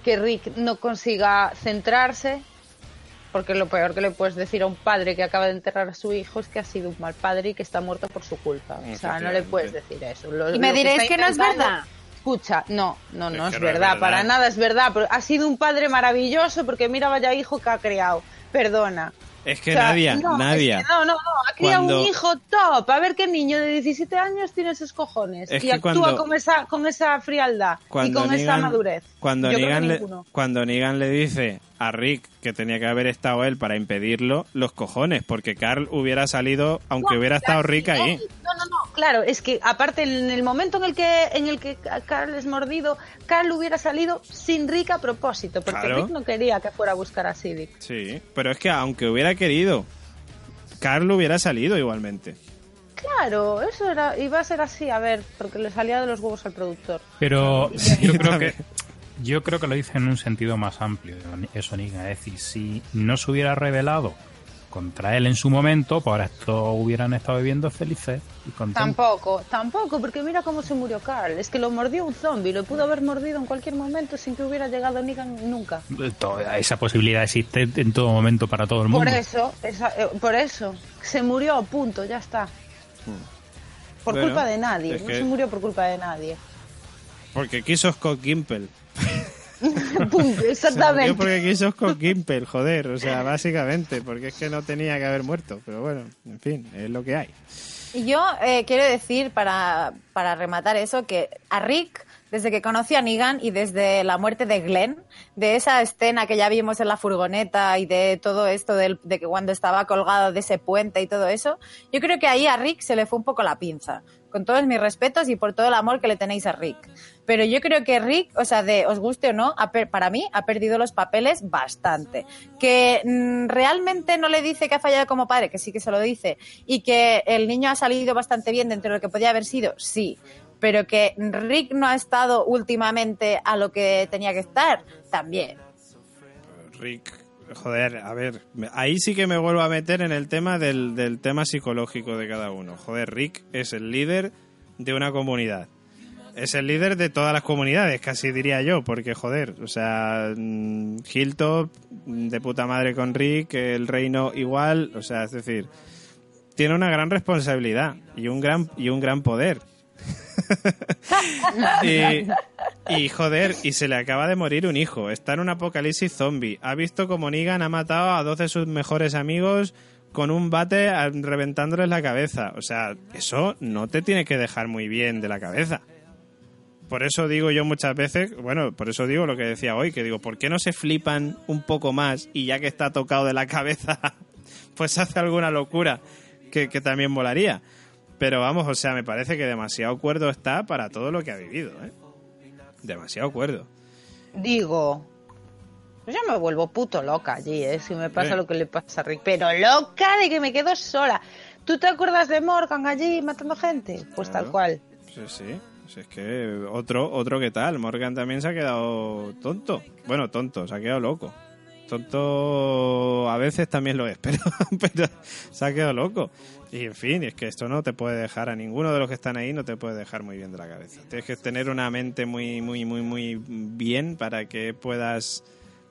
que Rick no consiga centrarse, porque lo peor que le puedes decir a un padre que acaba de enterrar a su hijo es que ha sido un mal padre y que está muerto por su culpa. O sea, no le puedes decir eso. Lo- Y me que diréis está que no es verdad. Escucha, no, no, no es verdad, verdad. para nada es verdad. pero Ha sido un padre maravilloso porque mira vaya hijo que ha creado. Perdona. Es que O sea, Nadia, no, Nadia. es que no, no, no, ha criado Cuando- un hijo top. A ver qué niño de 17 años tiene esos cojones Es y actúa cuando- con esa con esa frialdad y con esa madurez. Negan, le, cuando Negan le dice a Rick que tenía que haber estado él para impedirlo, los cojones, porque Carl hubiera salido, aunque No, hubiera estado Rick ahí. No, no, no, claro, es que aparte en el momento en el que en el que Carl es mordido, Carl hubiera salido sin Rick a propósito, porque Claro. Rick no quería que fuera a buscar a Siddiq. Sí, pero es que aunque hubiera querido, Carl hubiera salido igualmente. Claro, eso era iba a ser así, a ver, porque le salía de los huevos al productor. Pero *laughs* yo creo que yo creo que lo dice en un sentido más amplio, eso Negan. Es decir, si no se hubiera revelado contra él en su momento, pues ahora estos hubieran estado viviendo felices y contentos. Tampoco, tampoco, porque mira cómo se murió Carl. Es que lo mordió un zombie, lo pudo haber mordido en cualquier momento sin que hubiera llegado Negan nunca. Toda esa posibilidad existe en todo momento para todo el mundo. Por eso, esa- eh, por eso, se murió, punto, ya está. Por Bueno, culpa de nadie, es no que- se murió por culpa de nadie. Porque quiso Scott Gimple. *laughs* Exactamente. porque quiso Scott Gimple, joder, o sea, básicamente, porque es que no tenía que haber muerto. Pero bueno, en fin, es lo que hay. Y yo eh, quiero decir, para, para rematar eso, que a Rick, desde que conocí a Negan y desde la muerte de Glenn, de esa escena que ya vimos en la furgoneta y de todo esto del- de que cuando estaba colgado de ese puente y todo eso, yo creo que ahí a Rick se le fue un poco la pinza. Con todos mis respetos y por todo el amor que le tenéis a Rick. Pero yo creo que Rick, o sea, de os guste o no, para mí ha perdido los papeles bastante. Que mm, realmente no le dice que ha fallado como padre, que sí que se lo dice, y que el niño ha salido bastante bien dentro de lo que podía haber sido, sí. Pero que Rick no ha estado últimamente a lo que tenía que estar, también. Rick, joder, a ver, ahí sí que me vuelvo a meter en el tema del, del tema psicológico de cada uno. Joder, Rick es el líder de una comunidad. Es el líder de todas las comunidades, casi diría yo, porque joder, o sea, mm, Hilltop mm, de puta madre con Rick, el reino igual, o sea, es decir, tiene una gran responsabilidad y un gran y un gran poder. *laughs* y, joder, y se le acaba de morir un hijo. Está en un apocalipsis zombie. Ha visto como Negan ha matado a dos de sus mejores amigos con un bate reventándoles la cabeza. O sea, eso no te tiene que dejar muy bien de la cabeza. Por eso digo yo muchas veces, bueno, por eso digo lo que decía hoy, que digo, ¿por qué no se flipan un poco más y ya que está tocado de la cabeza, *laughs* pues hace alguna locura que, también molaría? Pero vamos, o sea, me parece que demasiado cuerdo está para todo lo que ha vivido, ¿eh? Demasiado cuerdo. Digo, yo me vuelvo puto loca allí, ¿eh? Si me pasa Sí. lo que le pasa a Rick. Pero loca de que me quedo sola. ¿Tú te acuerdas de Morgan allí matando gente? Pues Claro. tal cual. Sí, sí. Es que otro, otro que tal. Morgan también se ha quedado tonto. Bueno, tonto, se ha quedado loco. Tonto a veces también lo es, *laughs* pero, pero se ha quedado loco. Y en fin, es que esto no te puede dejar a ninguno de los que están ahí, no te puede dejar muy bien de la cabeza. Tienes que tener una mente muy, muy, muy, muy bien para que puedas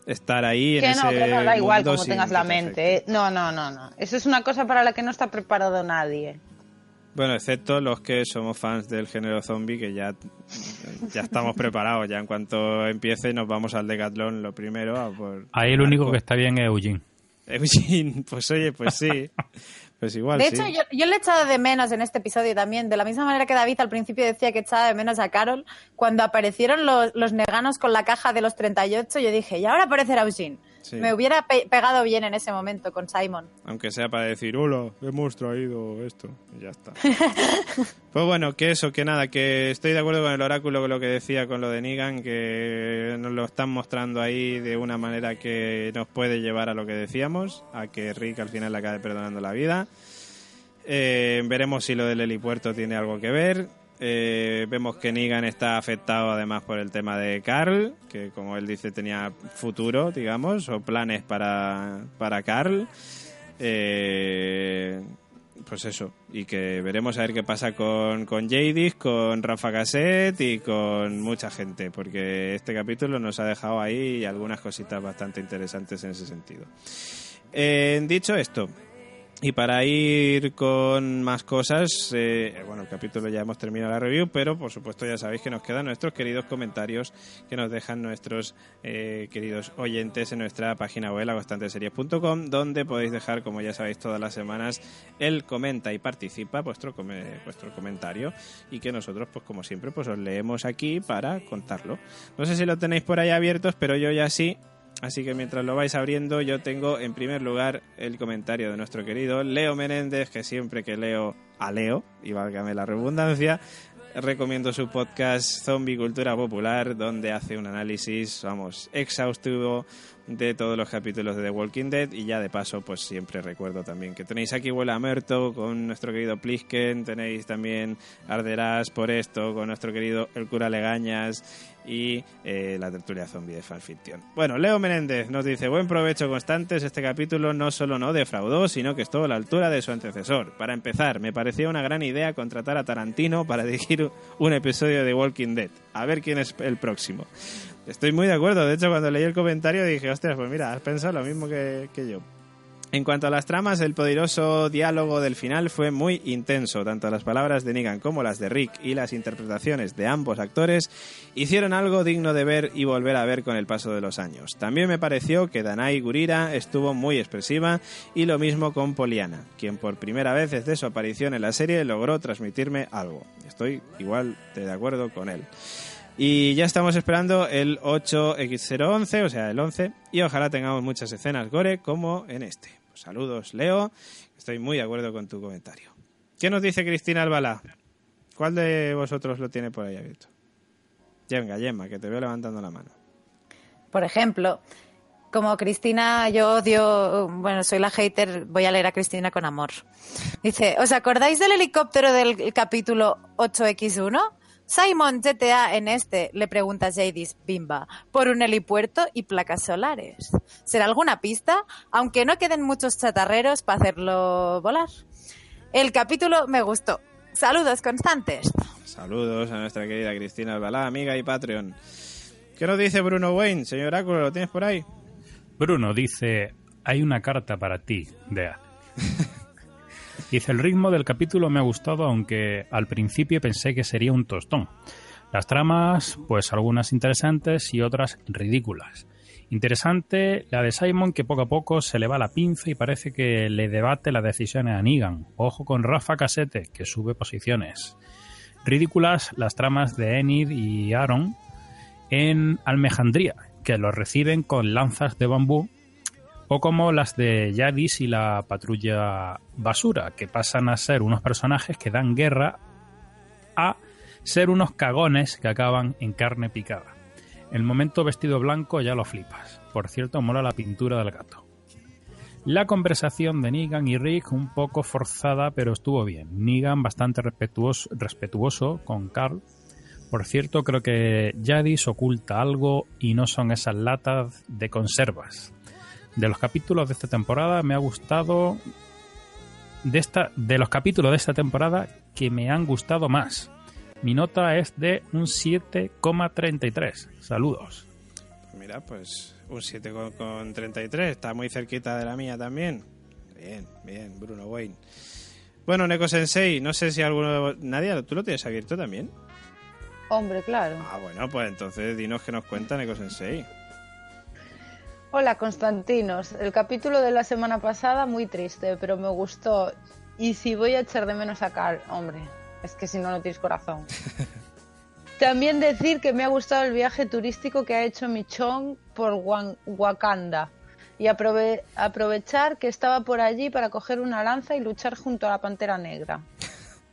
estar ahí en Que no, ese que no da igual tengas la te mente. ¿eh? No, no, no, no. Eso es una cosa para la que no está preparado nadie. Bueno, excepto los que somos fans del género zombie, que ya, ya estamos preparados. Ya en cuanto empiece, nos vamos al Decathlon lo primero. A por Ahí el único que está bien es Eugene. Eugene, pues oye, pues sí. *laughs* Pues igual De sí. hecho, yo, yo le he echado de menos en este episodio también, de la misma manera que David al principio decía que echaba de menos a Carol, cuando aparecieron los, los neganos con la caja de los 38, yo dije, y ahora aparecerá Eugene. Sí. Me hubiera pe- pegado bien en ese momento con Simon. Aunque sea para decir, hola, hemos traído esto. Y ya está. *laughs* pues bueno, que eso, que nada, que estoy de acuerdo con el oráculo, con lo que decía con lo de Negan, que nos lo están mostrando ahí de una manera que nos puede llevar a lo que decíamos, a que Rick al final le acabe perdonando la vida. Eh, veremos si lo del helipuerto tiene algo que ver. Eh, vemos que Negan está afectado además por el tema de Carl, que como él dice tenía futuro, digamos, o planes para, para Carl. Eh, pues eso, y que veremos a ver qué pasa con, con Jadis, con Rafa Cassette y con mucha gente, porque este capítulo nos ha dejado ahí algunas cositas bastante interesantes en ese sentido. Eh, dicho esto, Y para ir con más cosas, eh, bueno, el capítulo ya hemos terminado la review, pero por supuesto ya sabéis que nos quedan nuestros queridos comentarios que nos dejan nuestros eh, queridos oyentes en nuestra página web, lagostanteseries.com, donde podéis dejar, como ya sabéis, todas las semanas el comenta y participa vuestro, vuestro comentario y que nosotros, pues como siempre, pues os leemos aquí para contarlo. No sé si lo tenéis por ahí abiertos, pero yo ya sí Así que mientras lo vais abriendo, yo tengo en primer lugar el comentario de nuestro querido Leo Menéndez, que siempre que leo a Leo, y válgame la redundancia, recomiendo su podcast Zombie Cultura Popular, donde hace un análisis, vamos, exhaustivo de todos los capítulos de The Walking Dead. Y ya de paso pues siempre recuerdo también que tenéis aquí Vuela Merto con nuestro querido Plisken, tenéis también Arderás por esto con nuestro querido El Cura Legañas y eh, la tertulia zombie de fanfiction. Bueno, Leo Menéndez nos dice, buen provecho constantes, este capítulo no solo no defraudó, sino que estuvo a la altura de su antecesor. Para empezar, me parecía una gran idea contratar a Tarantino para *laughs* dirigir un episodio de Walking Dead. A ver quién es el próximo. Estoy muy de acuerdo. De hecho, cuando leí el comentario dije, ostras, pues mira, has pensado lo mismo que, yo. En cuanto a las tramas, el poderoso diálogo del final fue muy intenso. Tanto las palabras de Negan como las de Rick y las interpretaciones de ambos actores hicieron algo digno de ver y volver a ver con el paso de los años. También me pareció que Danai Gurira estuvo muy expresiva y lo mismo con Poliana, quien por primera vez desde su aparición en la serie logró transmitirme algo. Estoy igual de acuerdo con él. Y ya estamos esperando el 8X011, o sea, el 11, y ojalá tengamos muchas escenas gore como en este. Pues saludos, Leo. Estoy muy de acuerdo con tu comentario. ¿Qué nos dice Cristina Albalá? ¿Cuál de vosotros lo tiene por ahí abierto? Venga, Gemma, que te veo levantando la mano. Por ejemplo, como Cristina, yo odio, bueno, soy la hater, voy a leer a Cristina con amor. Dice, ¿os acordáis del helicóptero del capítulo 8X1? Simon GTA en este, le pregunta Jadis Bimba, por un helipuerto y placas solares. ¿Será alguna pista? Aunque no queden muchos chatarreros para hacerlo volar. El capítulo me gustó. Saludos constantes. Saludos a nuestra querida Cristina Albalá, amiga y Patreon. ¿Qué nos dice Bruno Wayne? Señor Oráculo, ¿lo tienes por ahí? Bruno dice, hay una carta para ti, Dea. *laughs* Dice, el ritmo del capítulo me ha gustado, aunque al principio pensé que sería un tostón. Las tramas, pues algunas interesantes y otras ridículas. Interesante la de Simon que poco a poco se le va la pinza y parece que le debate las decisiones a Negan. Ojo con Rafa Casete, que sube posiciones. Ridículas las tramas de Enid y Aaron en Almejandría, que los reciben con lanzas de bambú o como las de Yadis y la patrulla basura, que pasan a ser unos personajes que dan guerra a ser unos cagones que acaban en carne picada. El momento vestido blanco ya lo flipas. Por cierto, mola la pintura del gato. La conversación de Negan y Rick un poco forzada, pero estuvo bien. Negan bastante respetuoso, respetuoso con Carl. Por cierto, creo que Yadis oculta algo y no son esas latas de conservas de los capítulos de esta temporada me ha gustado de esta de los capítulos de esta temporada que me han gustado más. Mi nota es de un 7,33. Saludos. Mira, pues un 7,33. Está muy cerquita de la mía también. Bien, bien, Bruno Wayne. Bueno, Neko Sensei, no sé si alguno. Nadia, ¿tú lo tienes abierto también? Hombre, claro. Ah, bueno, pues entonces dinos que nos cuenta Neko Sensei. Hola Constantinos, el capítulo de la semana pasada muy triste, pero me gustó. Y si voy a echar de menos a Carl, hombre, es que si no, no tienes corazón. *laughs* También decir que me ha gustado el viaje turístico que ha hecho Michon por Wakanda y aprovechar que estaba por allí para coger una lanza y luchar junto a la Pantera Negra.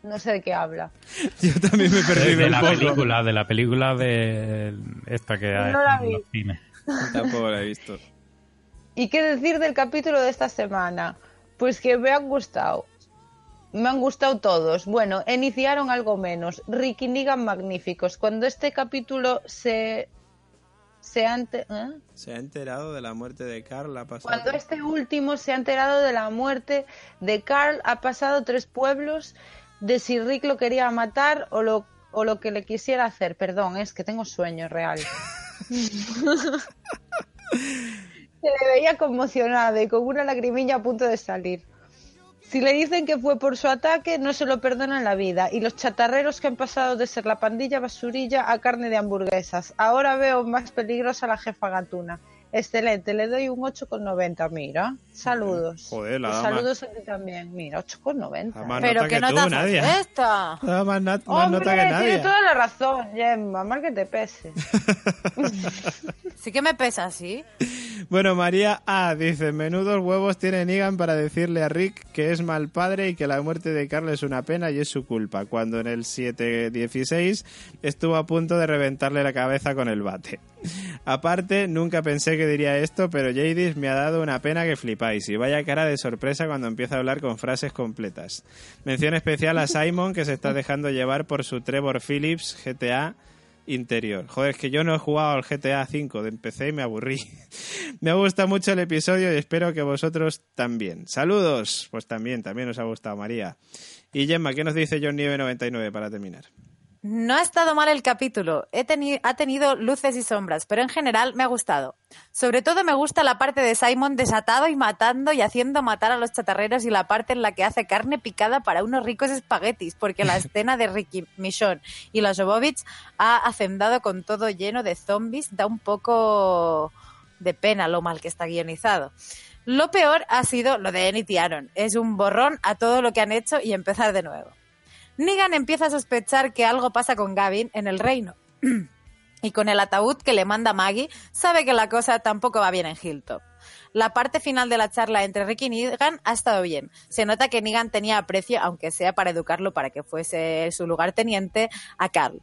No sé de qué habla. *laughs* Yo también me perdí de, la película, de la película de esta que hay en los cines. Tampoco la he visto. ¿Y qué decir del capítulo de esta semana? Pues que me han gustado. Me han gustado todos. Bueno, iniciaron algo menos. Ricky Negan magníficos. Cuando este capítulo se se ha, ¿eh? se ha, enterado de la muerte de Carl. Ha pasado... Cuando este último se ha enterado de la muerte de Carl, ha pasado tres pueblos de si Rick lo quería matar o lo, o lo que le quisiera hacer. Perdón, es que tengo sueño real. *laughs* *laughs* Se le veía conmocionada y con una lagrimilla a punto de salir. Si le dicen que fue por su ataque, no se lo perdonan la vida. Y los chatarreros que han pasado de ser la pandilla basurilla a carne de hamburguesas. Ahora veo más peligrosa la jefa gatuna. Excelente, le doy un 8,90, mira. Saludos. Joder, la dama. Saludos a ti también, mira, 8,90. Da más Pero que nota tú, Nadia. es esta. Da más, nat- más Hombre, nota que tiene nadie. toda la razón, Gemma, mal que te pese. *laughs* Sí que me pesa, sí. Bueno, María A. dice, menudos huevos tiene Negan para decirle a Rick que es mal padre y que la muerte de Carl es una pena y es su culpa, cuando en el 7-16 estuvo a punto de reventarle la cabeza con el bate. Aparte, nunca pensé que diría esto, pero Jadis me ha dado una pena que flipáis y vaya cara de sorpresa cuando empieza a hablar con frases completas. Mención especial a Simon que se está dejando llevar por su Trevor Phillips GTA interior. Joder, es que yo no he jugado al GTA V de PC y me aburrí. *laughs* me ha gustado mucho el episodio y espero que vosotros también. Saludos. Pues también, también os ha gustado María. Y Gemma, ¿qué nos dice John Nieve 99 para terminar? No ha estado mal el capítulo. He teni- ha tenido luces y sombras, pero en general me ha gustado. Sobre todo me gusta la parte de Simon desatado y matando y haciendo matar a los chatarreros y la parte en la que hace carne picada para unos ricos espaguetis, porque la *laughs* escena de Ricky Michonne y los Jovovich ha hacendado con todo lleno de zombies. Da un poco de pena lo mal que está guionizado. Lo peor ha sido lo de Enid y Aaron. Es un borrón a todo lo que han hecho y empezar de nuevo. Negan empieza a sospechar que algo pasa con Gavin en el reino. *clears throat* y con el ataúd que le manda Maggie, sabe que la cosa tampoco va bien en Hilltop. La parte final de la charla entre Rick y Negan ha estado bien. Se nota que Negan tenía aprecio, aunque sea para educarlo para que fuese su lugarteniente, a Carl.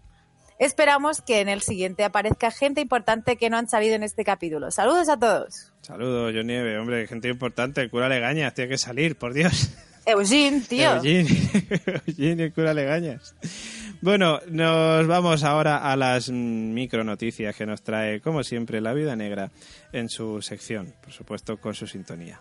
Esperamos que en el siguiente aparezca gente importante que no han salido en este capítulo. Saludos a todos. Saludos, Nieve. Hombre, gente importante. Cura Legañas tiene que salir, por Dios. *laughs* Eugene, tío. Eugene, *laughs* Eugene cura Legañas. Bueno, nos vamos ahora a las micro noticias que nos trae, como siempre, La Vida Negra en su sección, por supuesto, con su sintonía.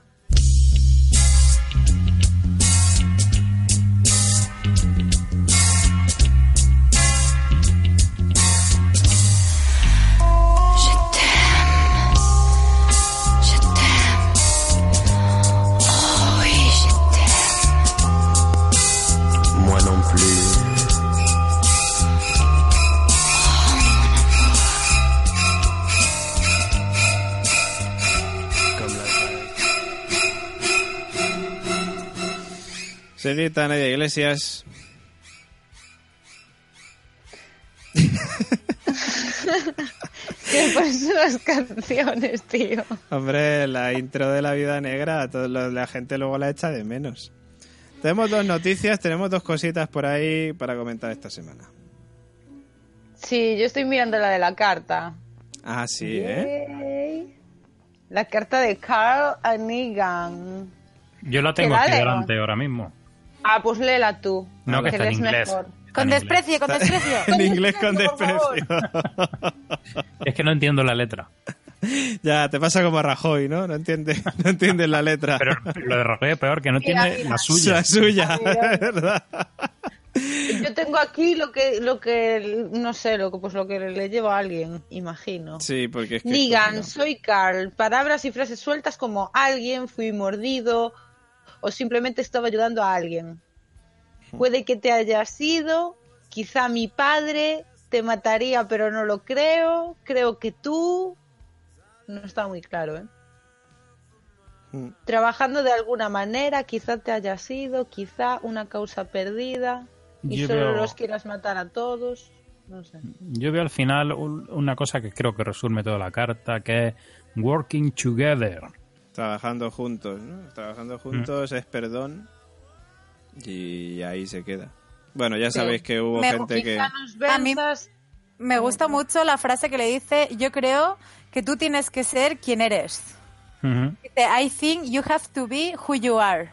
Nadia Iglesias, *laughs* ¿Qué pasa las canciones, tío? hombre, la intro de La Vida Negra, todo lo- la gente luego la echa de menos. Tenemos dos noticias, tenemos dos cositas por ahí para comentar esta semana. Sí, yo estoy mirando la de la carta. Ah, sí, ¿eh? Yay. La carta de Carl a Negan. Yo la tengo aquí delante ahora mismo. Ah, pues léela tú. No, que está en inglés. mejor. Con en inglés. desprecio, con desprecio. *laughs* En inglés con desprecio. *laughs* Es que no entiendo la letra. *laughs* ya, te pasa como a Rajoy, ¿no? No entiendes no entiendes la letra. Pero lo de Rajoy es peor, que no Mira, tiene mira. la suya. La suya, es verdad. Yo tengo aquí lo que, lo que, no sé, lo que, pues lo que le llevo a alguien, imagino. Sí, porque es que... Negan, soy Carl. Palabras y frases sueltas como alguien, fui mordido o simplemente estaba ayudando a alguien. Puede que te hayas ido, quizá mi padre te mataría pero no lo creo, creo que tú... No está muy claro, ¿eh? Mm. Trabajando de alguna manera, quizá te hayas ido, quizá una causa perdida y Yo solo veo- los quieras matar a todos. No sé. Yo veo al final un- una cosa que creo que resume toda la carta, que es working together. Trabajando juntos, ¿no? Trabajando juntos es perdón y ahí se queda. Bueno, ya Sí. sabéis que hubo Me- gente que... A mí- Me gusta mucho la frase que le dice, yo creo que tú tienes que ser quien eres. Dice, I think you have to be who you are.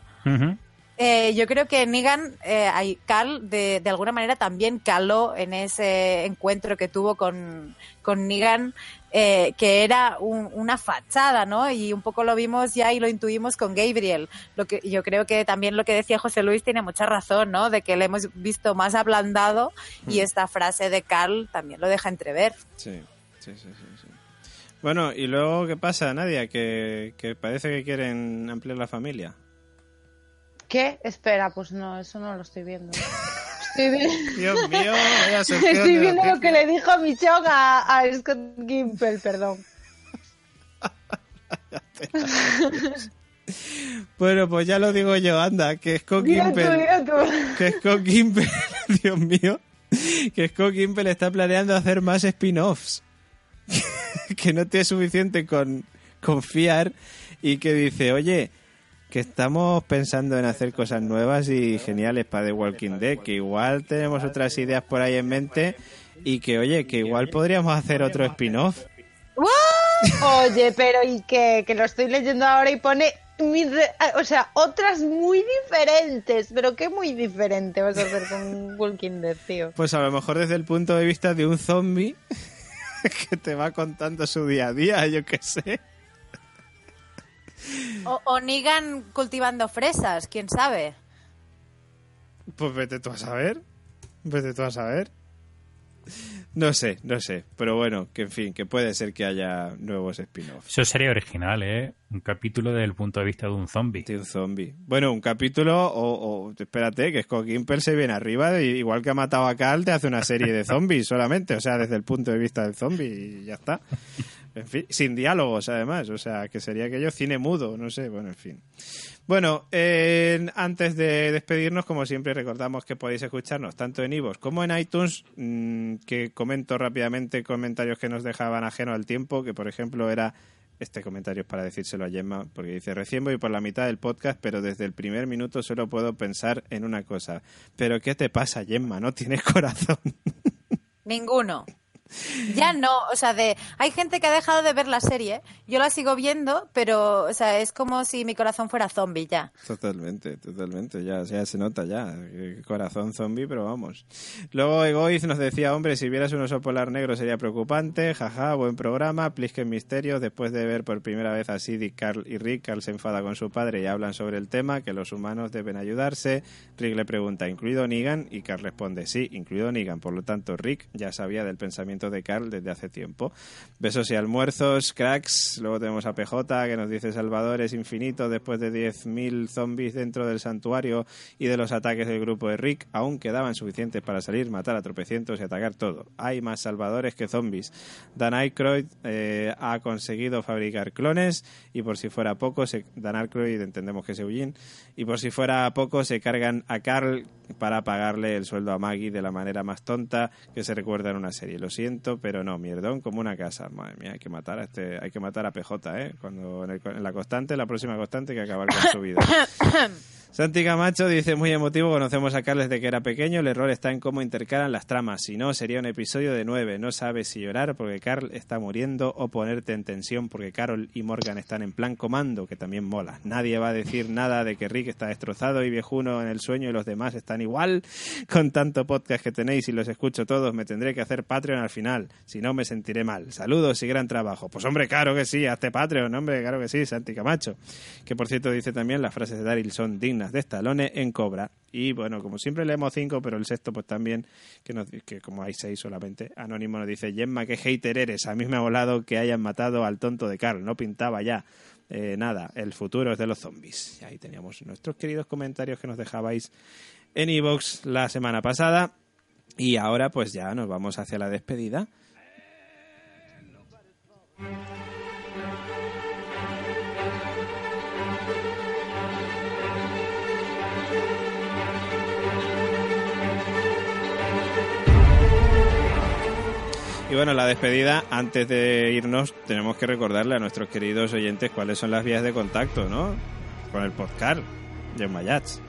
Eh, yo creo que Negan, eh, Carl, de, de alguna manera también caló en ese encuentro que tuvo con, con Negan, eh, que era un- una fachada, ¿no? Y un poco lo vimos ya y lo intuimos con Gabriel. Lo que, yo creo que también lo que decía José Luis tiene mucha razón, ¿no? De que le hemos visto más ablandado y esta frase de Carl también lo deja entrever. Sí, sí, sí, sí, sí. Bueno, y luego, ¿qué pasa, Nadia? Que, que parece que quieren ampliar la familia. ¿Qué? Espera, pues no, eso no lo estoy viendo. *laughs* Dios mío, vaya *laughs* estoy viendo lo que le dijo Michonne a, a Scott Gimple, perdón. *laughs* Bueno, pues ya lo digo yo, anda, que Scott Gimple, que Scott Gimple, *laughs* Dios mío, que Scott Gimple está planeando hacer más spin-offs. que no tiene suficiente con confiar y que dice, oye, que estamos pensando en hacer cosas nuevas y geniales para The Walking Dead, que igual tenemos otras ideas por ahí en mente y que, oye, que igual podríamos hacer otro spin-off. Oye, pero ¿y qué? Que lo estoy leyendo ahora y pone... ah, O sea, otras muy diferentes. Pero qué muy diferente vas a hacer con *laughs* Walking Dead, tío. Pues a lo mejor desde el punto de vista de un zombie *laughs* que te va contando su día a día, yo qué sé. O, o Negan cultivando fresas, quién sabe. Pues vete tú a saber. Vete tú a saber. No sé, no sé. Pero bueno, que en fin, que puede ser que haya nuevos spin-offs. Eso sería original, ¿eh? Un capítulo desde el punto de vista de un zombie. De un zombie. Bueno, un capítulo, o, o- espérate, que Scott Gimple se viene arriba, y igual que ha matado a Carl, te hace una serie de zombies solamente, o sea, desde el punto de vista del zombie, y ya está. En fin, sin diálogos además, o sea, que sería aquello cine mudo, no sé, bueno, en fin. Bueno, eh, antes de despedirnos, como siempre, recordamos que podéis escucharnos tanto en iVoox como en iTunes, mm, que comento rápidamente comentarios que nos dejaban ajeno al tiempo, que por ejemplo era este comentario es para decírselo a Gemma, porque dice, recién voy por la mitad del podcast, pero desde el primer minuto solo puedo pensar en una cosa. ¿Pero qué te pasa, Gemma? ¿No tienes corazón? Ninguno. Ya no, o sea, de hay gente que ha dejado de ver la serie, yo la sigo viendo, pero o sea, es como si mi corazón fuera zombie ya. Totalmente, totalmente, ya, ya se nota ya, eh, corazón zombie, pero vamos. Luego Egoiz nos decía, hombre, si vieras un oso polar negro sería preocupante, jaja, buen programa, Plisken Misterios, después de ver por primera vez a Sid, Carl y Rick, Carl se enfada con su padre y hablan sobre el tema, que los humanos deben ayudarse, Rick le pregunta, ¿incluido Negan? Y Carl responde, sí, incluido Negan, por lo tanto Rick ya sabía del pensamiento de Carl desde hace tiempo. Besos y almuerzos, cracks, luego tenemos a PJ que nos dice Salvador es infinito después de 10.000 zombies dentro del santuario y de los ataques del grupo de Rick, aún quedaban suficientes para salir, matar a tropecientos y atacar todo. Hay más salvadores que zombies. Dan Aykroyd eh, ha conseguido fabricar clones y por si fuera poco, se, Dan Aykroyd entendemos que es Eugene, y por si fuera poco se cargan a Carl para pagarle el sueldo a Maggie de la manera más tonta que se recuerda en una serie. Lo siento, pero no, mierdón como una casa. Madre mía, hay que matar a este, hay que matar a PJ, ¿eh? Cuando en, el- en la constante, la próxima constante, que acabar con su vida. *coughs* Santi Camacho dice, muy emotivo, conocemos a Carl desde que era pequeño, el error está en cómo intercalan las tramas, si no sería un episodio de nueve, no sabes si llorar porque Carl está muriendo o ponerte en tensión porque Carol y Morgan están en plan comando, que también mola. Nadie va a decir nada de que Rick está destrozado y viejuno en el sueño y los demás están igual. Con tanto podcast que tenéis y los escucho todos, me tendré que hacer Patreon al final, si no me sentiré mal. Saludos y gran trabajo. Pues hombre, claro que sí, hazte Patreon, hombre, claro que sí, Santi Camacho. Que por cierto dice también las frases de Daryl son dignas de Stallone en Cobra. Y bueno, como siempre leemos cinco, pero el sexto pues también, que, nos, que como hay seis solamente, Anónimo nos dice, Gemma, qué hater eres. A mí me ha volado que hayan matado al tonto de Carl, no pintaba ya. Eh, nada, el futuro es de los zombies. Y ahí teníamos nuestros queridos comentarios que nos dejabais en iVoox la semana pasada. Y ahora pues ya nos vamos hacia la despedida. Y bueno, la despedida, antes de irnos, tenemos que recordarle a nuestros queridos oyentes cuáles son las vías de contacto, ¿no? Con el podcast de Mayats.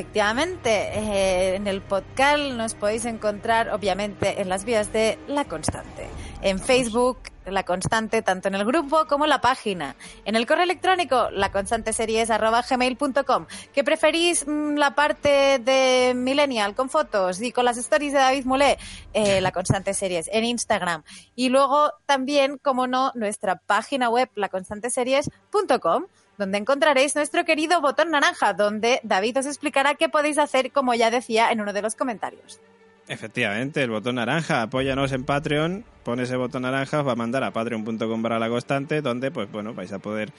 Efectivamente, eh, en el podcast nos podéis encontrar, obviamente, en las vías de La Constante. En Facebook, La Constante, tanto en el grupo como en la página. En el correo electrónico, laconstanteseries.gmail.com. ¿Que preferís mm, la parte de Millennial con fotos y con las stories de David Mulé? Eh, la Constante Series en Instagram. Y luego también, como no, nuestra página web, laconstanteseries.com donde encontraréis nuestro querido botón naranja, donde David os explicará qué podéis hacer, como ya decía en uno de los comentarios. Efectivamente, el botón naranja, apóyanos en Patreon pone ese botón naranja, os va a mandar a patreon.com para la constante, donde pues bueno, vais a poder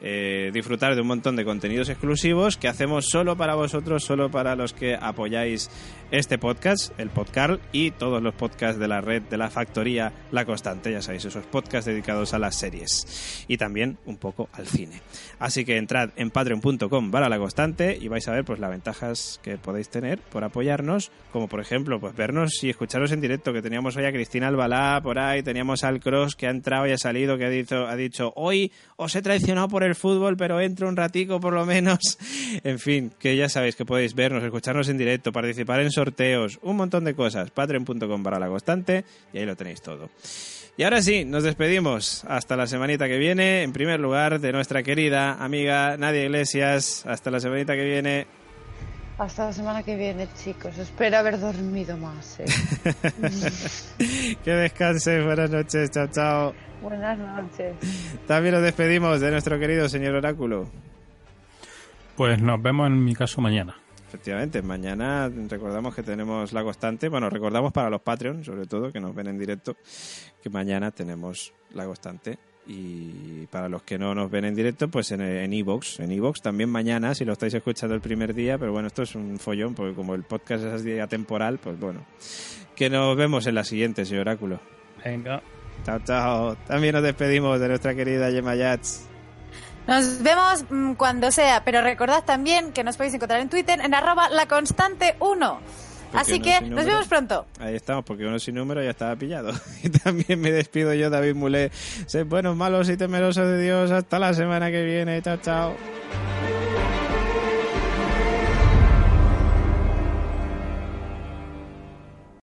eh, disfrutar de un montón de contenidos exclusivos que hacemos solo para vosotros, solo para los que apoyáis este podcast, el podcast y todos los podcasts de la red de la factoría La Constante, ya sabéis, esos podcasts dedicados a las series y también un poco al cine. Así que entrad en patreon.com para La Constante y vais a ver pues las ventajas que podéis tener por apoyarnos, como por ejemplo, pues vernos y escucharos en directo, que teníamos hoy a Cristina Albalá por ahí, teníamos al Cross que ha entrado y ha salido, que ha dicho, ha dicho hoy os he traicionado por el fútbol, pero entro un ratico por lo menos. *laughs* En fin, que ya sabéis que podéis vernos, escucharnos en directo, participar en sorteos, un montón de cosas. Patreon.com para la constante y ahí lo tenéis todo. Y ahora sí, nos despedimos. Hasta la semanita que viene. En primer lugar, de nuestra querida amiga Nadia Iglesias. Hasta la semanita que viene. Hasta la semana que viene, chicos. Espero haber dormido más. ¿eh? *laughs* que descanses. Buenas noches. Chao, chao. Buenas noches. También nos despedimos de nuestro querido señor Oráculo. Pues nos vemos en mi caso mañana. Efectivamente, mañana recordamos que tenemos la constante, bueno, recordamos para los Patreons, sobre todo, que nos ven en directo, que mañana tenemos la constante. Y para los que no nos ven en directo, pues en Evox. En Evox también mañana, si lo estáis escuchando el primer día, pero bueno, esto es un follón, porque como el podcast es así temporal, pues bueno. Que nos vemos en la siguiente, señor Oráculo. Venga. Chao, chao. También nos despedimos de nuestra querida Gemma Yats. Nos vemos mm, cuando sea, pero recordad también que nos podéis encontrar en Twitter en arroba laconstante1. Así que nos vemos pronto. Ahí estamos, porque uno sin número ya estaba pillado. *laughs* Y también me despido yo, David Mulé. Sed buenos, malos y temerosos de Dios. Hasta la semana que viene. Chao, chao.